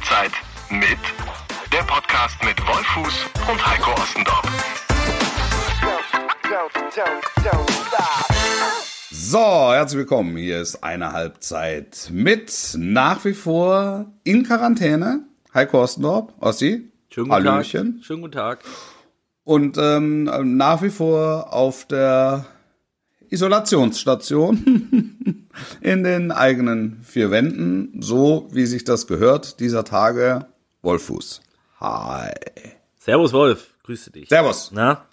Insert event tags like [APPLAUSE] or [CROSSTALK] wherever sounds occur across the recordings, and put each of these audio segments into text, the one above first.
Halbzeit mit der Podcast mit Wolfuß und Heiko Ostendorf. So, herzlich willkommen. Hier ist eine Halbzeit mit nach wie vor in Quarantäne. Heiko Ostendorf, Ossi. Schönen guten Hallöchen. Tag. Schönen guten Tag. Und ähm, nach wie vor auf der Isolationsstation [LAUGHS] in den eigenen vier Wänden, so wie sich das gehört dieser Tage. Wolfuß. Hi. Servus Wolf, grüße dich. Servus. Na,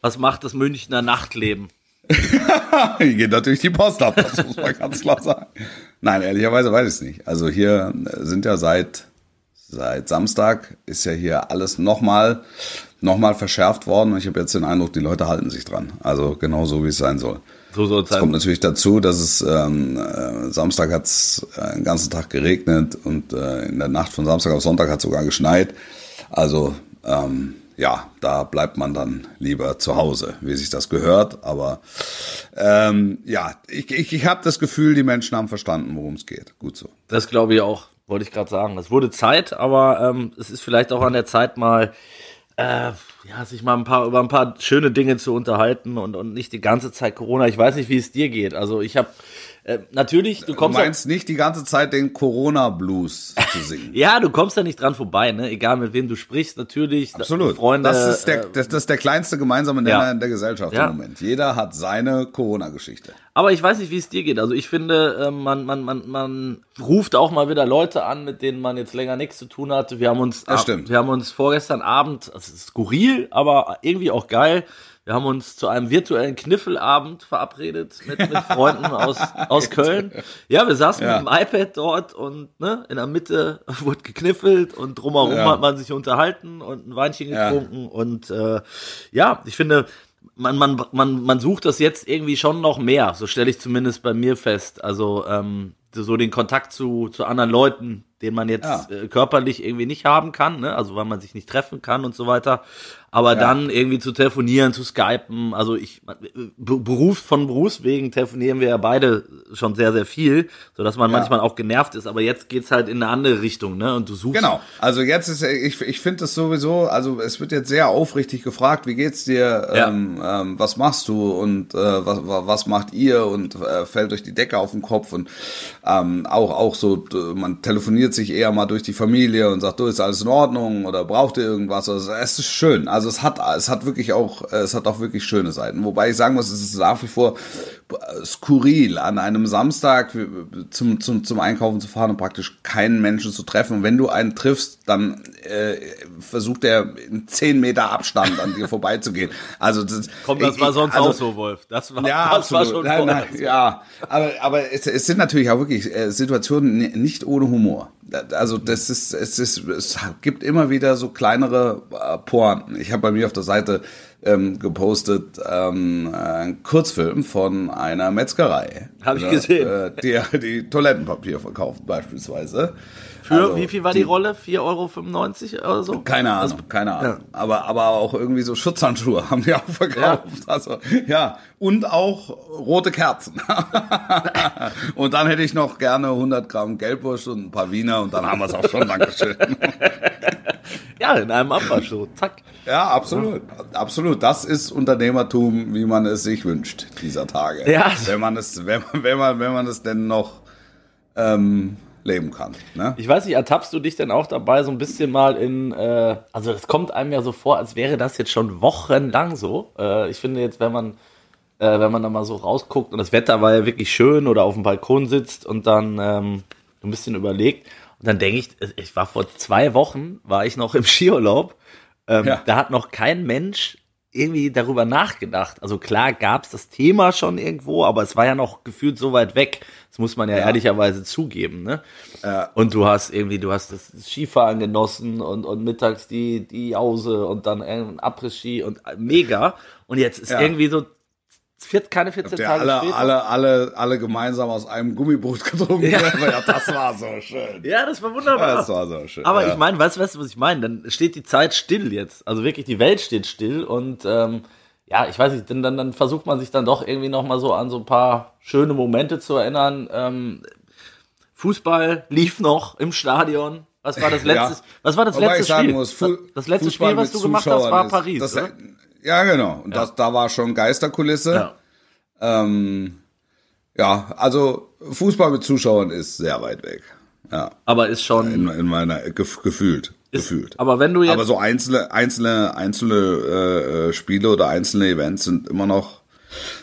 was macht das Münchner Nachtleben? [LAUGHS] Hier geht natürlich die Post ab, das muss man ganz klar sagen. Nein, ehrlicherweise weiß ich es nicht. Also hier sind ja seit, seit Samstag ist ja hier alles nochmal noch mal verschärft worden und ich habe jetzt den Eindruck, die Leute halten sich dran. Also genau so, wie es sein soll. So soll es kommt natürlich dazu, dass es ähm, äh, Samstag hat es äh, den ganzen Tag geregnet und äh, in der Nacht von Samstag auf Sonntag hat sogar geschneit. Also ähm, ja, da bleibt man dann lieber zu Hause, wie sich das gehört. Aber ähm, ja, ich, ich, ich habe das Gefühl, die Menschen haben verstanden, worum es geht. Gut so. Das glaube ich auch, wollte ich gerade sagen. Es wurde Zeit, aber ähm, es ist vielleicht auch an der Zeit mal, äh, ja, sich mal ein paar über ein paar schöne Dinge zu unterhalten und, und nicht die ganze Zeit Corona. Ich weiß nicht, wie es dir geht. Also ich habe äh, natürlich, du Du kommst ja- meinst nicht die ganze Zeit den Corona-Blues zu singen. [LAUGHS] ja, du kommst da nicht dran vorbei, ne? Egal mit wem du sprichst, natürlich. Absolut. Freunde. das, ist der, äh, das, das ist der kleinste gemeinsame Nenner Ja. in der Gesellschaft Ja. im Moment. Jeder hat seine Corona-Geschichte. Aber ich weiß nicht, wie es dir geht. Also ich finde, äh, man, man, man, man ruft auch mal wieder Leute an, mit denen man jetzt länger nichts zu tun hatte. Wir haben uns, Das stimmt. wir haben uns vorgestern Abend, ist skurril, aber irgendwie auch geil. Wir haben uns zu einem virtuellen Kniffelabend verabredet mit, mit Freunden aus, aus [LAUGHS] Köln. Ja, wir saßen Ja. mit dem iPad dort und ne, in der Mitte [LAUGHS] wurde gekniffelt und drumherum Ja. hat man sich unterhalten und ein Weinchen Ja. getrunken. Und äh, ja, ich finde, man, man, man, man sucht das jetzt irgendwie schon noch mehr. So stelle ich zumindest bei mir fest. Also ähm, so den Kontakt zu, zu anderen Leuten, den man jetzt Ja. äh, körperlich irgendwie nicht haben kann, ne? also weil man sich nicht treffen kann und so weiter. Aber dann irgendwie zu telefonieren, zu skypen, also ich, Beruf von Berufswegen telefonieren wir ja beide schon sehr, sehr viel, so dass man Ja. manchmal auch genervt ist, aber jetzt geht's halt in eine andere Richtung, ne? Und du suchst. Genau. Also jetzt ist ich, ich finde es sowieso, also es wird jetzt sehr aufrichtig gefragt, wie geht's dir, Ja. ähm, ähm, was machst du und äh, was, wa- was macht ihr und äh, fällt euch die Decke auf den Kopf und ähm, auch auch so, man telefoniert sich eher mal durch die Familie und sagt, du ist alles in Ordnung oder braucht ihr irgendwas? Also es ist schön. Also es hat es hat wirklich auch es hat auch wirklich schöne Seiten. Wobei ich sagen muss, es ist nach wie vor äh, skurril an einem Samstag äh, zum, zum, zum Einkaufen zu fahren und praktisch keinen Menschen zu treffen. Und wenn du einen triffst, dann äh, versucht er in 10 Meter Abstand an dir [LAUGHS] vorbeizugehen. Also das, Komm, das ich- war sonst also, auch so, Wolf. Das war, ja, das war schon nein, nein, ja, aber, aber es, es sind natürlich auch wirklich äh, Situationen ni- nicht ohne Humor. Also das ist, es ist, es gibt immer wieder so kleinere äh, Pointen. Ich habe bei mir auf der Seite ähm, gepostet ähm, einen Kurzfilm von einer Metzgerei. Hab ich Ja, gesehen. Äh, die, die Toilettenpapier verkauft beispielsweise. Für Also, wie viel war die, Rolle? 4,95 Euro oder so? keine Ahnung, Also, keine Ahnung. Aber, aber auch irgendwie so Schutzhandschuhe haben die auch verkauft. Also, ja. Und auch rote Kerzen. [LAUGHS] und dann hätte ich noch gerne 100 Gramm Gelbwurst und ein paar Wiener und dann haben wir es auch schon. Dankeschön. [LAUGHS] Ja, in einem Abwasch so. Zack. ja, absolut. Absolut. Das ist Unternehmertum, wie man es sich wünscht, dieser Tage. Ja. Wenn man es, wenn man, wenn man, wenn man es denn noch, ähm, leben kann, ne? Ich weiß nicht, ertappst du dich denn auch dabei so ein bisschen mal in, äh, also das kommt einem ja so vor, als wäre das jetzt schon wochenlang so. Äh, ich finde jetzt, wenn man, äh, wenn man da mal so rausguckt und das Wetter war ja wirklich schön oder auf dem Balkon sitzt und dann ähm, ein bisschen überlegt und dann denke ich, ich war vor zwei Wochen, war ich noch im Skiurlaub, ähm, Ja. da hat noch kein Mensch irgendwie darüber nachgedacht. Also klar gab es das Thema schon irgendwo, aber es war ja noch gefühlt so weit weg. Das muss man ja, ehrlicherweise zugeben. Ne? Und du hast irgendwie, du hast das Skifahren genossen und, und mittags die, die Jause und dann ein Après-Ski und mega. Und jetzt ist Ja. irgendwie so vier, keine 14 Der Tage alle, später. alle, alle, alle gemeinsam aus einem Gummiboot getrunken Ja. werden. [LAUGHS] Ja, das war so schön. ja, das war wunderbar. Das war so schön. Aber ja. ich meine, weißt du, weißt was ich meine? Dann steht die Zeit still jetzt. Also wirklich, die Welt steht still und ähm, ja, ich weiß nicht, dann, dann, dann versucht man sich dann doch irgendwie nochmal so an so ein paar schöne Momente zu erinnern. Ähm, Fußball lief noch im Stadion. Was war das letzte, Ja. was war das Wobei letzte ich sagen Spiel? muss, Fu- das letzte Fußball Spiel, was du gemacht hast, war Paris, das? Ja, genau. Und Das, da war schon Geisterkulisse. Ja. Ähm, ja, also Fußball mit Zuschauern ist sehr weit weg. Ja, Aber ist schon, in, in meiner gef, gefühlt, ist, gefühlt. aber wenn du jetzt, Aber so einzelne, einzelne, einzelne äh, äh, Spiele oder einzelne Events sind immer noch,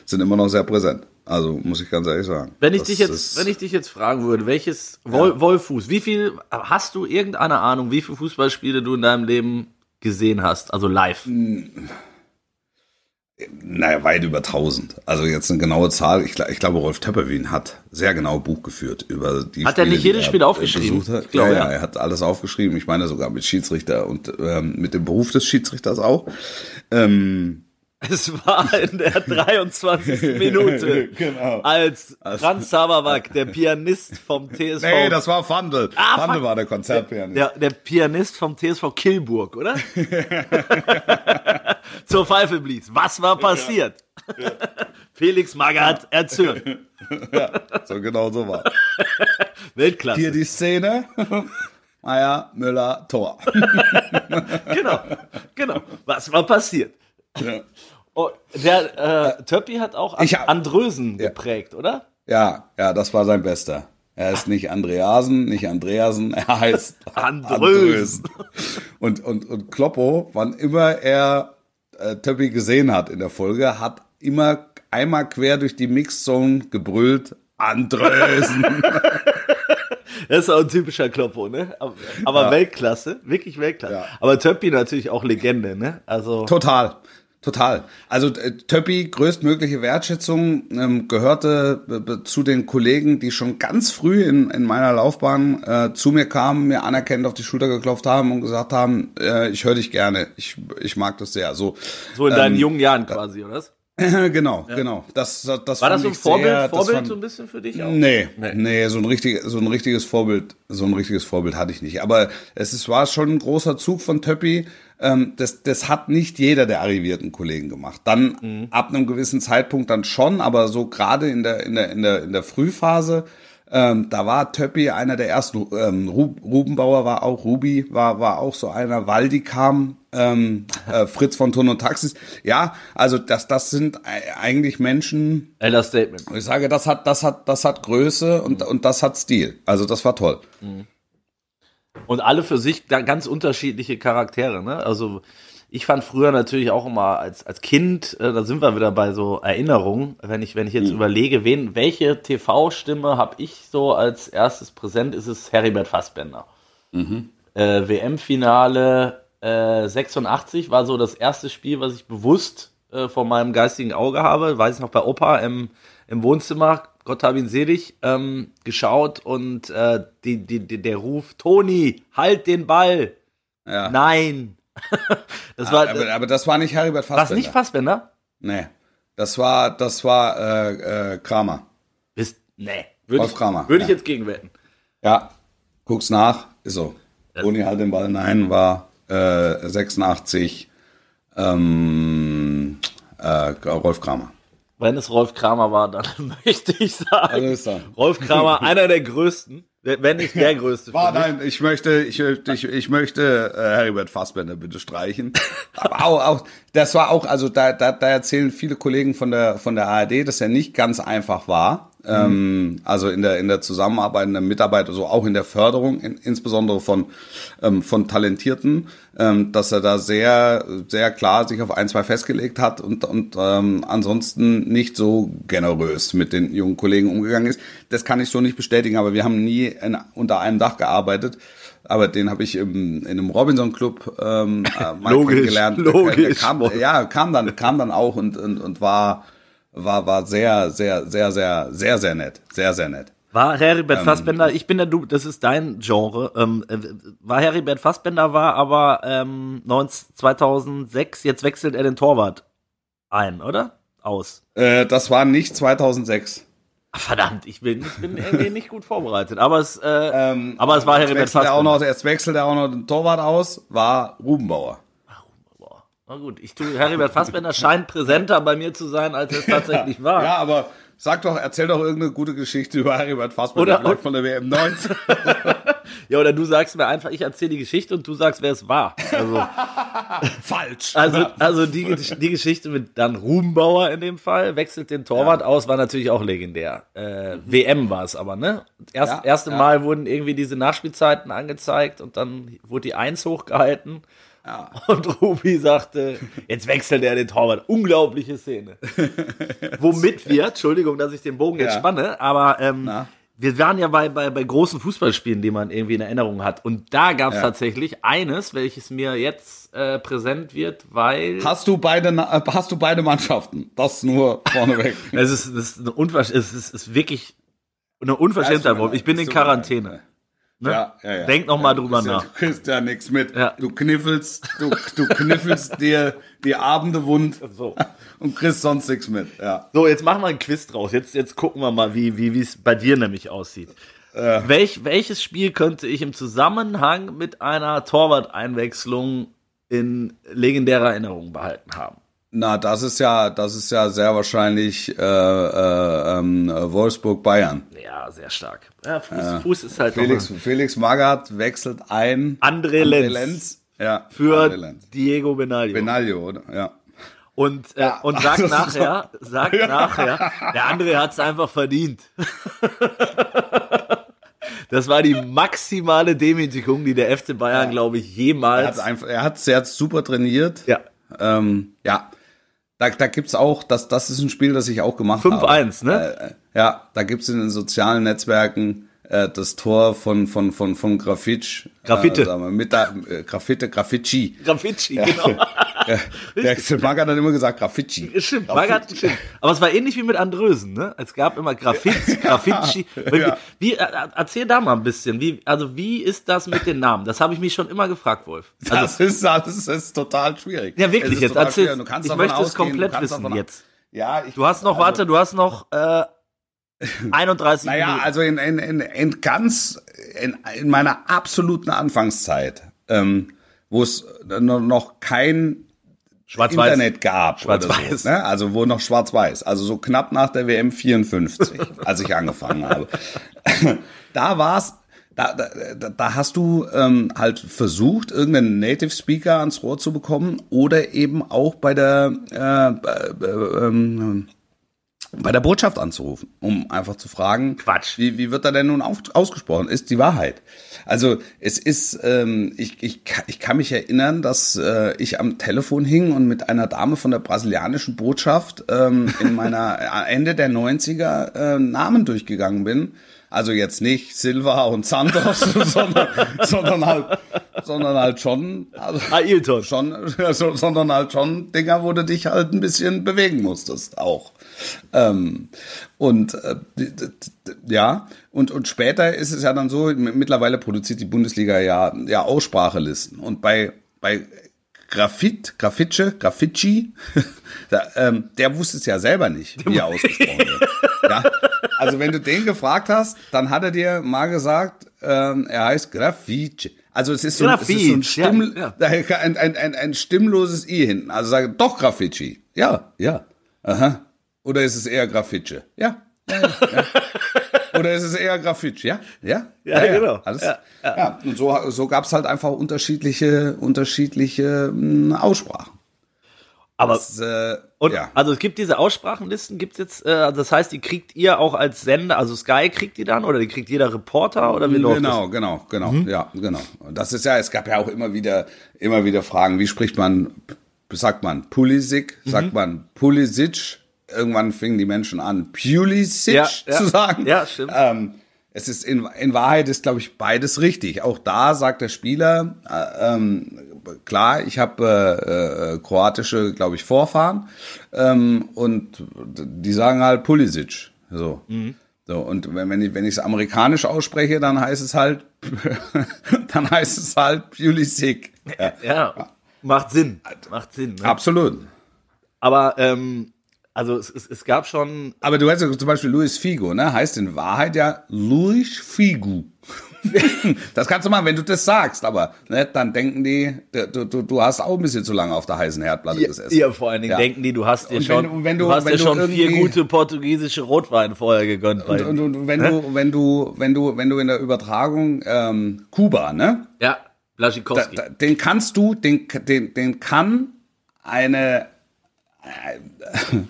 sind immer noch sehr präsent. Also muss ich ganz ehrlich sagen. wenn ich dich jetzt, ist- wenn ich dich jetzt fragen würde, welches Wol Wolfuß, wie viel, hast du irgendeine Ahnung, wie viele Fußballspiele du in deinem Leben gesehen hast, also live? Naja, weit über 1000. Also jetzt eine genaue Zahl. Ich, ich glaube, Rolf Töpperwien hat sehr genau Buch geführt über die Hat er nicht jedes Spiel aufgeschrieben? Hat. Glaube, ja, ja. ja, er hat alles aufgeschrieben. Ich meine sogar mit Schiedsrichter und ähm, mit dem Beruf des Schiedsrichters auch. Ähm, Es war in der [LAUGHS] 23. Minute, Genau. als Franz Haberwack, der Pianist vom [LAUGHS] TSV, nee, das war Fandel. Ah, Fandel war der Konzertpianist. der, der Pianist vom TSV Kilburg, oder? [LAUGHS] Zur Pfeife blies. Was war passiert? Felix Magath erzürnt. So genau so war. Weltklasse. Hier die Szene. Meier, Müller, Tor. Genau, genau. Was war passiert? Ja. Oh, der äh, Töppi hat auch Ich hab- Andrösen Ja. geprägt, oder? Ja, ja, das war sein Bester. Er ist nicht Andreasen, nicht Andreasen, er heißt [LAUGHS] Andrösen. Und, und, und Kloppo, wann immer er äh, Töppi gesehen hat in der Folge, hat immer einmal quer durch die Mixzone gebrüllt, Andrösen. [LAUGHS] Das ist auch ein typischer Kloppo, ne? Aber, aber Ja. Weltklasse, wirklich Weltklasse. Ja. Aber Töppi natürlich auch Legende, ne? Also Total. Total. Also äh, Töppi, größtmögliche Wertschätzung, ähm, gehörte äh, zu den Kollegen, die schon ganz früh in, in meiner Laufbahn äh, zu mir kamen, mir anerkennend auf die Schulter geklopft haben und gesagt haben, äh, ich höre dich gerne, ich, ich mag das sehr. So, so in deinen ähm, jungen Jahren quasi, oder? [LAUGHS] genau, genau. Das, das, das War das so ein Vorbild, sehr, Vorbild fand- so ein bisschen für dich auch? Nee, Nee. nee, so ein richtig, so ein richtiges Vorbild, so ein richtiges Vorbild hatte ich nicht. Aber es ist, war schon ein großer Zug von Töppi. Ähm, das, das hat nicht jeder der arrivierten Kollegen gemacht. Dann Mhm. ab einem gewissen Zeitpunkt dann schon, aber so gerade in der, in der, in der, in der Frühphase, ähm, da war Töppi einer der ersten. Ähm, Ru- Rubenbauer war auch, Rubi war, war auch so einer. Waldi kam, ähm, [LAUGHS] äh, Fritz von Ton und Taxis. Ja, also das, das sind ei- eigentlich Menschen, Elder Statement. ich sage, das hat, das hat, das hat Größe und, und das hat Stil. Also das war toll. Und alle für sich ga- ganz unterschiedliche Charaktere, ne? Also ich fand früher natürlich auch immer als, als Kind, äh, da sind wir wieder bei so Erinnerungen, wenn ich, wenn ich jetzt überlege, wen, welche TV-Stimme habe ich so als erstes präsent, ist es Heribert Fassbender. Äh, WM-Finale äh, 86 war so das erste Spiel, was ich bewusst äh, vor meinem geistigen Auge habe. Weiß ich noch bei Opa im, im Wohnzimmer, Gott hab ihn selig, ähm, geschaut und äh, die, die, die, der Ruf, Toni, halt den Ball. Ja. Nein. [LAUGHS] das war, aber, aber das war nicht Heribert Fassbender. was nicht Fassbender? Nee. Das war, das war äh, äh, Kramer. Bist, nee. Würde ich, Kramer, würde ich ja. jetzt gegenwetten. Ja. Guck's nach. Ist so. Toni halt den Ball. Nein, war äh, 86 ähm, äh, Rolf Kramer. Wenn es Rolf Kramer war, dann [LAUGHS] möchte ich sagen, dann. Rolf Kramer, [LAUGHS] einer der größten, wenn nicht der größte. War, nein, ich möchte, ich, ich, ich möchte äh, Heribert Fassbender bitte streichen. [LAUGHS] Aber auch, auch, das war auch, also da, da, da erzählen viele Kollegen von der von der ARD, dass er nicht ganz einfach war. Ähm, also in der in der Zusammenarbeit, in der Mitarbeit, also auch in der Förderung, in, insbesondere von ähm, von Talentierten, ähm, dass er da sehr sehr klar sich auf ein zwei festgelegt hat und und ähm, ansonsten nicht so generös mit den jungen Kollegen umgegangen ist. Das kann ich so nicht bestätigen, aber wir haben nie in, unter einem Dach gearbeitet. Aber den habe ich im, in einem Robinson Club ähm, äh, mal [LAUGHS] Logisch, kennengelernt. Der- Der logisch. kam, ja, kam dann, kam dann auch und, und, und war, war, war sehr, sehr, sehr, sehr, sehr, sehr nett. Sehr, sehr nett. War Ähm, Heribert Fassbender, ich bin der Du, das ist dein Genre. Ähm, äh, war Heribert Fassbender, war aber ähm, 19, 2006, jetzt wechselt er den Torwart ein, oder? Aus. Äh, das war nicht 2006. Ach, verdammt, ich bin, ich bin irgendwie [LAUGHS] nicht gut vorbereitet. Aber es, äh, Ähm, aber es war Heribert wechselt er auch Fassbender. noch, Jetzt wechselt er auch noch den Torwart aus, war Rubenbauer. Na gut, ich tue, Heribert Fassbender [LAUGHS] scheint präsenter bei mir zu sein, als es tatsächlich war. Ja, aber sag doch, erzähl doch irgendeine gute Geschichte über Heribert Fassbender, Oder- von der WM 19. [LAUGHS] Ja, oder du sagst mir einfach, ich erzähle die Geschichte und du sagst, wer es war. Also, [LAUGHS] Falsch. also, also die, die Geschichte mit dann Rubenbauer in dem Fall, wechselt den Torwart aus, war natürlich auch legendär. Äh, WM war es aber, ne? Erst, Ja, erste ja. Mal wurden irgendwie diese Nachspielzeiten angezeigt und dann wurde die Eins hochgehalten. Ja. [LAUGHS] Und Ruby sagte, jetzt wechselt er den Torwart. Unglaubliche Szene. [LAUGHS] Womit wir, Entschuldigung, dass ich den Bogen jetzt Ja. spanne, aber ähm, wir waren ja bei, bei, bei großen Fußballspielen, die man irgendwie in Erinnerung hat. Und da gab es Ja. tatsächlich eines, welches mir jetzt äh, präsent wird, weil Hast du beide, äh, hast du beide Mannschaften? Das nur vorneweg. [LAUGHS] es ist, es ist, eine Unversch es ist, es ist wirklich eine Unverschämtheit, Ich bin in. Quarantäne. Ne? Ja, ja, ja. Denk noch mal drüber nach. Ja, du kriegst ja nichts mit. Du kniffelst, du, du kniffelst [LAUGHS] dir die Abende wund So. [LAUGHS] und kriegst sonst nichts mit. Ja. So, jetzt machen wir einen Quiz draus. Jetzt, jetzt gucken wir mal, wie wie wie es bei dir nämlich aussieht. Äh. Welch, welches Spiel könnte ich im Zusammenhang mit einer Torwart-Einwechslung in legendärer Erinnerung behalten haben? Na, das ist ja, das ist ja sehr wahrscheinlich äh, äh, ähm, Wolfsburg Bayern. Ja, sehr stark. Ja, Fuß, Fuß ist halt Felix, Felix Magath wechselt ein. André Lenz. Ja, für André Lenz. Diego Benaglio. Benaglio, oder? Ja. Und, äh, und sagt ist [LAUGHS] nachher, sagt [LAUGHS] nachher, der André hat es einfach verdient. [LAUGHS] das war die maximale Demütigung, die der FC Bayern, glaube ich, Er jemals. hat einfach, er hat sehr super trainiert. ja, Ähm, ja. Da, da gibt's auch, das, das ist ein Spiel, das ich auch gemacht habe. 5-1, ne? Äh, ja, da gibt's in den sozialen Netzwerken äh, das Tor von, von, von, von Grafitsch. Graffite. Äh, wir, mit der, äh, Graffite, Graffici. Graffici, genau. [LAUGHS] Ja, der Marc hat dann immer gesagt Graffici. Stimmt, Magath, stimmt. Aber es war ähnlich wie mit Andrösen, ne? Es gab immer Graffiz, [LAUGHS] Graffici. Ja. Wie, äh, erzähl da mal ein bisschen. Wie, also wie ist das mit den Namen? Das habe ich mich schon immer gefragt, Wolf. Also, Das ist, das ist, total schwierig. Ja, wirklich, Es jetzt erzähl- ich möchte es ausgehen, du komplett wissen jetzt. Ja, ich, du hast noch, also- warte, du hast noch äh, 31 Naja, Minuten. also in, in, in, in ganz, in, in meiner absoluten Anfangszeit, ähm, wo es noch- kein. Internet gab. Schwarz-Weiß. So, ne? Also wo noch schwarz-weiß. Also so knapp nach der WM 54, [LAUGHS] als ich angefangen habe. da war's. Da, da, da- hast du ähm, halt versucht, irgendeinen Native Speaker ans Rohr zu bekommen oder eben auch bei der äh, äh, ähm, bei der Botschaft anzurufen, um einfach zu fragen, Quatsch. Wie, wie wird er denn nun auf, ausgesprochen? Ist die Wahrheit. Also es ist, ähm, ich, ich, ich kann mich erinnern, dass äh, ich am Telefon hing und mit einer Dame von der brasilianischen Botschaft ähm, in meiner [LAUGHS] äh, Ende der 90er äh, Namen durchgegangen bin. Also jetzt nicht Silva und Santos, [LAUGHS] sondern, sondern halt, sondern halt schon, also Ailton. schon, also, sondern halt schon Dinger, wo du dich halt ein bisschen bewegen musstest auch. Ähm, und äh, ja, und, und später ist es ja dann so, mittlerweile produziert die Bundesliga ja, ja Aussprachelisten. Und bei, bei Graffit, Graffitsche, Graffici, [LAUGHS] da, ähm, der wusste es ja selber nicht, wie er ausgesprochen wird. Ja? Also wenn du den gefragt hast, dann hat er dir mal gesagt, ähm, er heißt Graffice. Also es ist so, ein- es ist so ein, Graffice, ja, Stimm, ja. [LAUGHS] ein, ein, ein, ein stimmloses I hinten. Also sage doch Graffici. Ja, ja. Aha. Oder ist es eher Graffice? Ja. ja, ja, ja. Oder ist es eher Graffice? Ja, ja. Ja, genau. Alles, Ja, ja, Und so, so gab es halt einfach unterschiedliche, unterschiedliche mh, Aussprachen. Aber Das, äh, und ja. also es gibt diese Aussprachenlisten, gibt's jetzt, äh, also das heißt, die kriegt ihr auch als Sender, also Sky kriegt die dann oder die kriegt jeder Reporter oder wie läuft Genau, genau, genau, ja, genau. Und das ist ja, es gab ja auch immer wieder, immer wieder Fragen, wie spricht man, sagt man Pulisic, sagt man Pulisic, irgendwann fingen die Menschen an, Pulisic Ja, ja. zu sagen. Ja, stimmt. Ähm, es ist in, in Wahrheit ist, glaube ich, beides richtig. Auch da sagt der Spieler, äh, ähm, klar, ich habe äh, äh, kroatische, glaube ich, Vorfahren ähm, und die sagen halt Pulisic. So. Mhm. So, und wenn, wenn ich wenn ich es amerikanisch ausspreche, dann heißt es halt, [LAUGHS] dann heißt es halt Pulisic. Ja? Ja, macht Sinn, macht Sinn. Ne? absolut. Aber ähm, also es, es, es gab schon, Aber du hast ja zum Beispiel Luis Figo, ne? Heißt in Wahrheit ja Luis Figo. [LAUGHS] das kannst du machen, wenn du das sagst, aber ne, dann denken die, du, du, du hast auch ein bisschen zu lange auf der heißen Herdplatte gesessen. Ja, vor allen Dingen Ja. denken die, du hast dir Und schon, wenn wenn du, du- hast dir schon vier gute portugiesische Rotwein vorher gegönnt. Und, und, und wenn du, wenn du, wenn du, wenn du in der Übertragung ähm, Kuba, ne? ja, Da, Blaschikowski. da, den kannst du, den, den, den kann eine,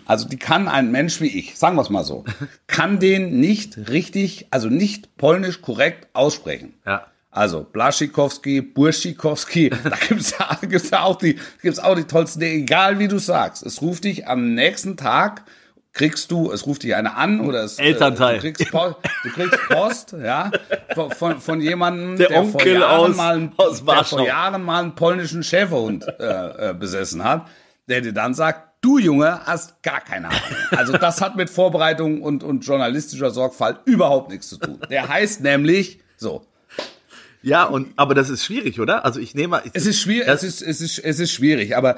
also die kann ein Mensch wie ich, sagen wir es mal so, [LAUGHS] kann den nicht richtig, also nicht polnisch korrekt aussprechen. ja. Also Blaschikowski, Burschikowski, [LAUGHS] da gibt's ja, gibt's ja auch die, gibt's auch die tollsten, egal wie du sagst. Es ruft dich am nächsten Tag, kriegst du, es ruft dich einer an oder es, Elternteil. Äh, du, kriegst Post, du kriegst Post, ja, von, von, von jemandem, Der vor Onkel Jahren aus- mal, einen- aus der vor Jahren mal einen polnischen Schäferhund äh, äh, besessen hat, der dir dann sagt, du Junge hast gar keine Ahnung. Also das hat mit Vorbereitung und, und journalistischer Sorgfalt überhaupt nichts zu tun. Der heißt nämlich so. ja, und, aber das ist schwierig, oder? Also ich nehme mal. Ich, Es ist schwierig, es ist, es ist, es ist schwierig, aber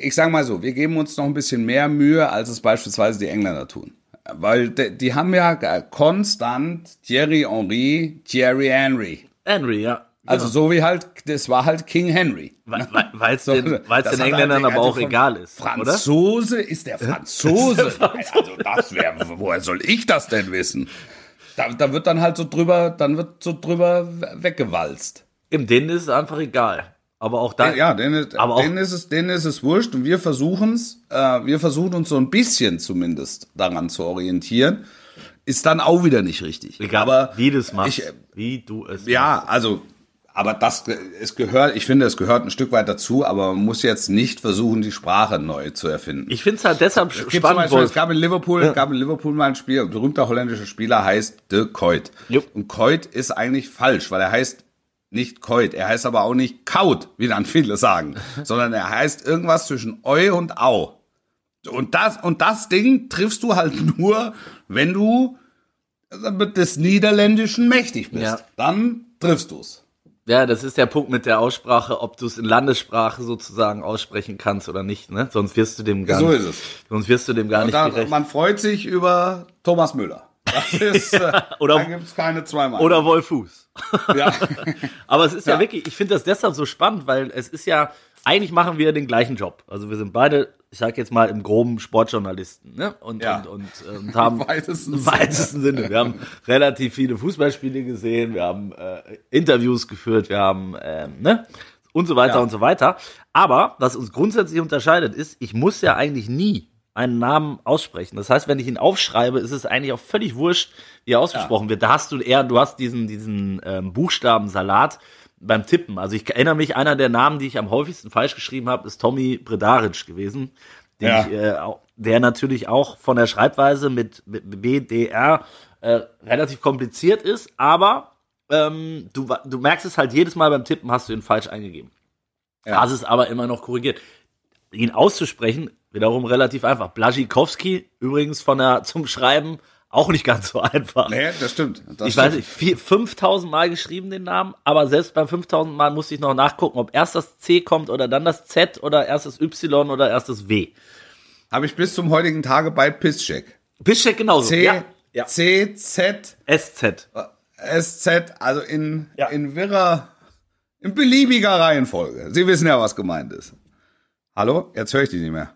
ich sage mal so, wir geben uns noch ein bisschen mehr Mühe, als es beispielsweise die Engländer tun. Weil die, die haben ja konstant Thierry Henry, Thierry Henry. Henry, ja. Also so wie halt, das war halt King Henry. Weil es So, den, weil's den Engländern halt- aber auch also egal ist, oder? Franzose ist der Franzose. [LAUGHS] Nein, also das wäre, woher soll ich das denn wissen? Da, da wird dann halt so drüber, dann wird so drüber weggewalzt. Im denen ist es einfach egal. Aber auch da. Ja, denen, ist- Aber auch- denen, ist es, denen ist es wurscht und wir versuchen es, äh, wir versuchen uns so ein bisschen zumindest daran zu orientieren. Ist dann auch wieder nicht richtig. Egal, aber wie du es machst. Ich, äh, wie du es ja, also, aber das, es gehört, ich finde, es gehört ein Stück weit dazu, aber man muss jetzt nicht versuchen, die Sprache neu zu erfinden. Ich finde es halt deshalb Es spannend, Beispiel, es gab in Liverpool, es gab in Liverpool mal ein Spiel, ein berühmter holländischer Spieler heißt De Koit. Jupp. Und Koit ist eigentlich falsch, weil er heißt nicht Koit, er heißt aber auch nicht Kaut, wie dann viele sagen, [LAUGHS] sondern er heißt irgendwas zwischen Eu und Au. Und das, und das Ding triffst du halt [LAUGHS] nur, wenn du des Niederländischen mächtig bist. Ja. Dann triffst du's. Ja, das ist der Punkt mit der Aussprache, ob du es in Landessprache sozusagen aussprechen kannst oder nicht, ne? Sonst wirst du dem gar So nicht, ist es. sonst wirst du dem gar Und nicht da, gerecht. man freut sich über Thomas Müller. Das [LAUGHS] ist, äh, Oder- da gibt's keine zwei Meinungen. Oder Wolfuß. [LAUGHS] ja. [LAUGHS] Aber es ist ja, Ja. wirklich, ich finde das deshalb so spannend, weil es ist ja, eigentlich machen wir den gleichen Job. Also wir sind beide, ich sag jetzt mal im groben Sportjournalisten, ne? Und, Ja. und, und, äh, und haben Im weitesten im weitesten Sinne. Wir haben relativ viele Fußballspiele gesehen, wir haben äh, Interviews geführt, wir haben, ähm, ne? Und so weiter Ja. und so weiter. Aber was uns grundsätzlich unterscheidet, ist, ich muss ja eigentlich nie einen Namen aussprechen. Das heißt, wenn ich ihn aufschreibe, ist es eigentlich auch völlig wurscht, wie er ausgesprochen wird. Da hast du eher, du hast diesen, diesen ähm, Buchstabensalat beim Tippen. Also ich erinnere mich, einer der Namen, die ich am häufigsten falsch geschrieben habe, ist Tommy Bredaric gewesen. Ja. ich, äh, der natürlich auch von der Schreibweise mit, mit BDR äh, relativ kompliziert ist, aber ähm, du, du merkst es halt jedes Mal beim Tippen, hast du ihn falsch eingegeben. Ja. Das ist aber immer noch korrigiert. Ihn auszusprechen, wiederum relativ einfach. Blaschikowski, übrigens von der [LAUGHS] zum Schreiben auch nicht ganz so einfach. Nee, das stimmt. Das ich stimmt. weiß nicht, vier- 5000 Mal geschrieben den Namen, aber selbst beim 5000 Mal musste ich noch nachgucken, ob erst das C kommt oder dann das Z oder erst das Y oder erst das W. Habe ich bis zum heutigen Tage bei Pisscheck. Piszczek genauso. C, ja. ja. C, Z, SZ. S, Z, also in, Ja. in wirrer, in beliebiger Reihenfolge. Sie wissen ja, was gemeint ist. Hallo? Jetzt höre ich dich nicht mehr.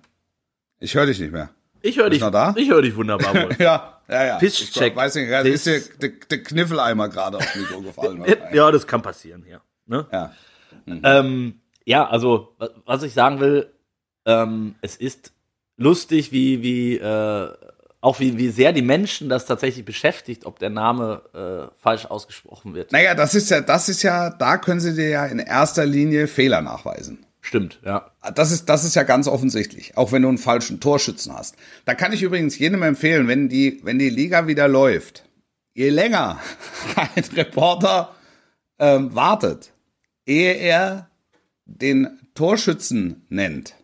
Ich höre dich nicht mehr. Ich höre dich. noch da? Ich höre dich wunderbar. [LAUGHS] Ja, ja, ja. Pisscheck. Ich weiß nicht, da ist dir der, der Kniffeleimer gerade aufs Mikro gefallen. [LAUGHS] ja, das kann passieren hier. Ne? ja. Ähm, ja, also wa- was ich sagen will, ähm, es ist lustig, wie wie äh, auch wie wie sehr die Menschen das tatsächlich beschäftigt, ob der Name äh, falsch ausgesprochen wird. Naja, das ist ja, das ist ja, da können Sie dir ja in erster Linie Fehler nachweisen. Stimmt, ja. Das ist, das ist ja ganz offensichtlich, auch wenn du einen falschen Torschützen hast. Da kann ich übrigens jedem empfehlen, wenn die, wenn die Liga wieder läuft, je länger [LAUGHS] ein Reporter ähm, wartet, ehe er den Torschützen nennt,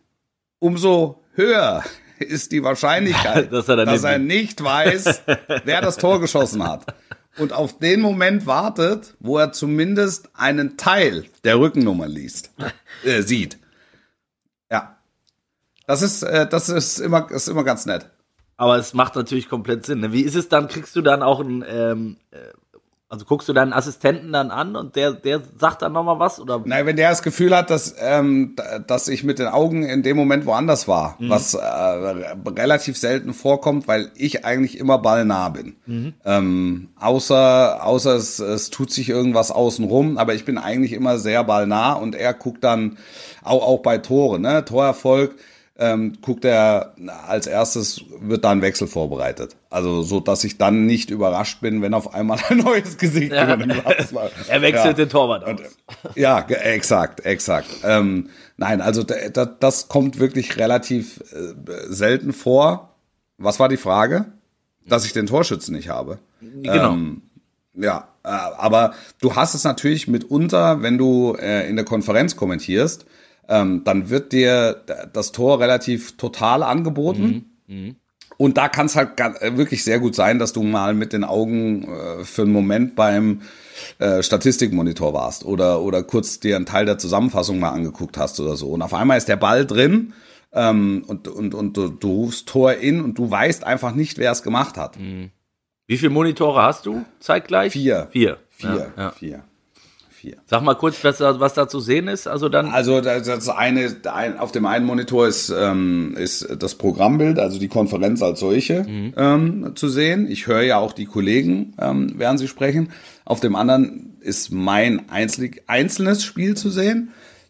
umso höher [LAUGHS] ist die Wahrscheinlichkeit, [LAUGHS] Dass er dass er nicht weiß, wer das Tor geschossen hat. Und auf den Moment wartet, wo er zumindest einen Teil der Rückennummer liest, [LAUGHS] äh, sieht. Ja. Das ist, äh, das ist immer, ist immer ganz nett. Aber es macht natürlich komplett Sinn. Ne? Wie ist es dann? Kriegst du dann auch ein, ähm, äh, Also guckst du deinen Assistenten dann an und der, der sagt dann nochmal was? Oder? Nein, wenn der das Gefühl hat, dass, ähm, dass ich mit den Augen in dem Moment woanders war, was äh, relativ selten vorkommt, weil ich eigentlich immer ballnah bin. Ähm, außer außer es, es tut sich irgendwas außenrum, aber ich bin eigentlich immer sehr ballnah und er guckt dann auch, auch bei Tore, ne? Torerfolg. Ähm, guckt er als erstes wird da ein Wechsel vorbereitet. Also so, dass ich dann nicht überrascht bin, wenn auf einmal [LAUGHS] ein neues Gesicht Ja. über den Platz läuft. [LAUGHS] Er wechselt Ja. den Torwart aus. Und, ja, ge- exakt, exakt. Ähm, nein, also da, da, das kommt wirklich relativ äh, selten vor. Was war die Frage? Dass ich den Torschützen nicht habe. Genau. Ähm, ja, äh, aber du hast es natürlich mitunter, wenn du äh, in der Konferenz kommentierst, ähm, dann wird dir das Tor relativ total angeboten. Und da kann es halt äh, wirklich sehr gut sein, dass du mal mit den Augen äh, für einen Moment beim äh, Statistikmonitor warst oder, oder kurz dir einen Teil der Zusammenfassung mal angeguckt hast oder so. Und auf einmal ist der Ball drin ähm, und, und, und du, du rufst Tor in und du weißt einfach nicht, wer es gemacht hat. Wie viele Monitore hast du zeitgleich? Vier. Vier. Vier, Ja, ja. vier, vier. Sag mal kurz, was da, was da zu sehen ist. Also dann. Also das eine, ein, auf dem einen Monitor ist, ähm, ist das Programmbild, also die Konferenz als solche ähm, zu sehen. Ich höre ja auch die Kollegen, ähm, während sie sprechen. Auf dem anderen ist mein einzelne, einzelnes Spiel zu sehen.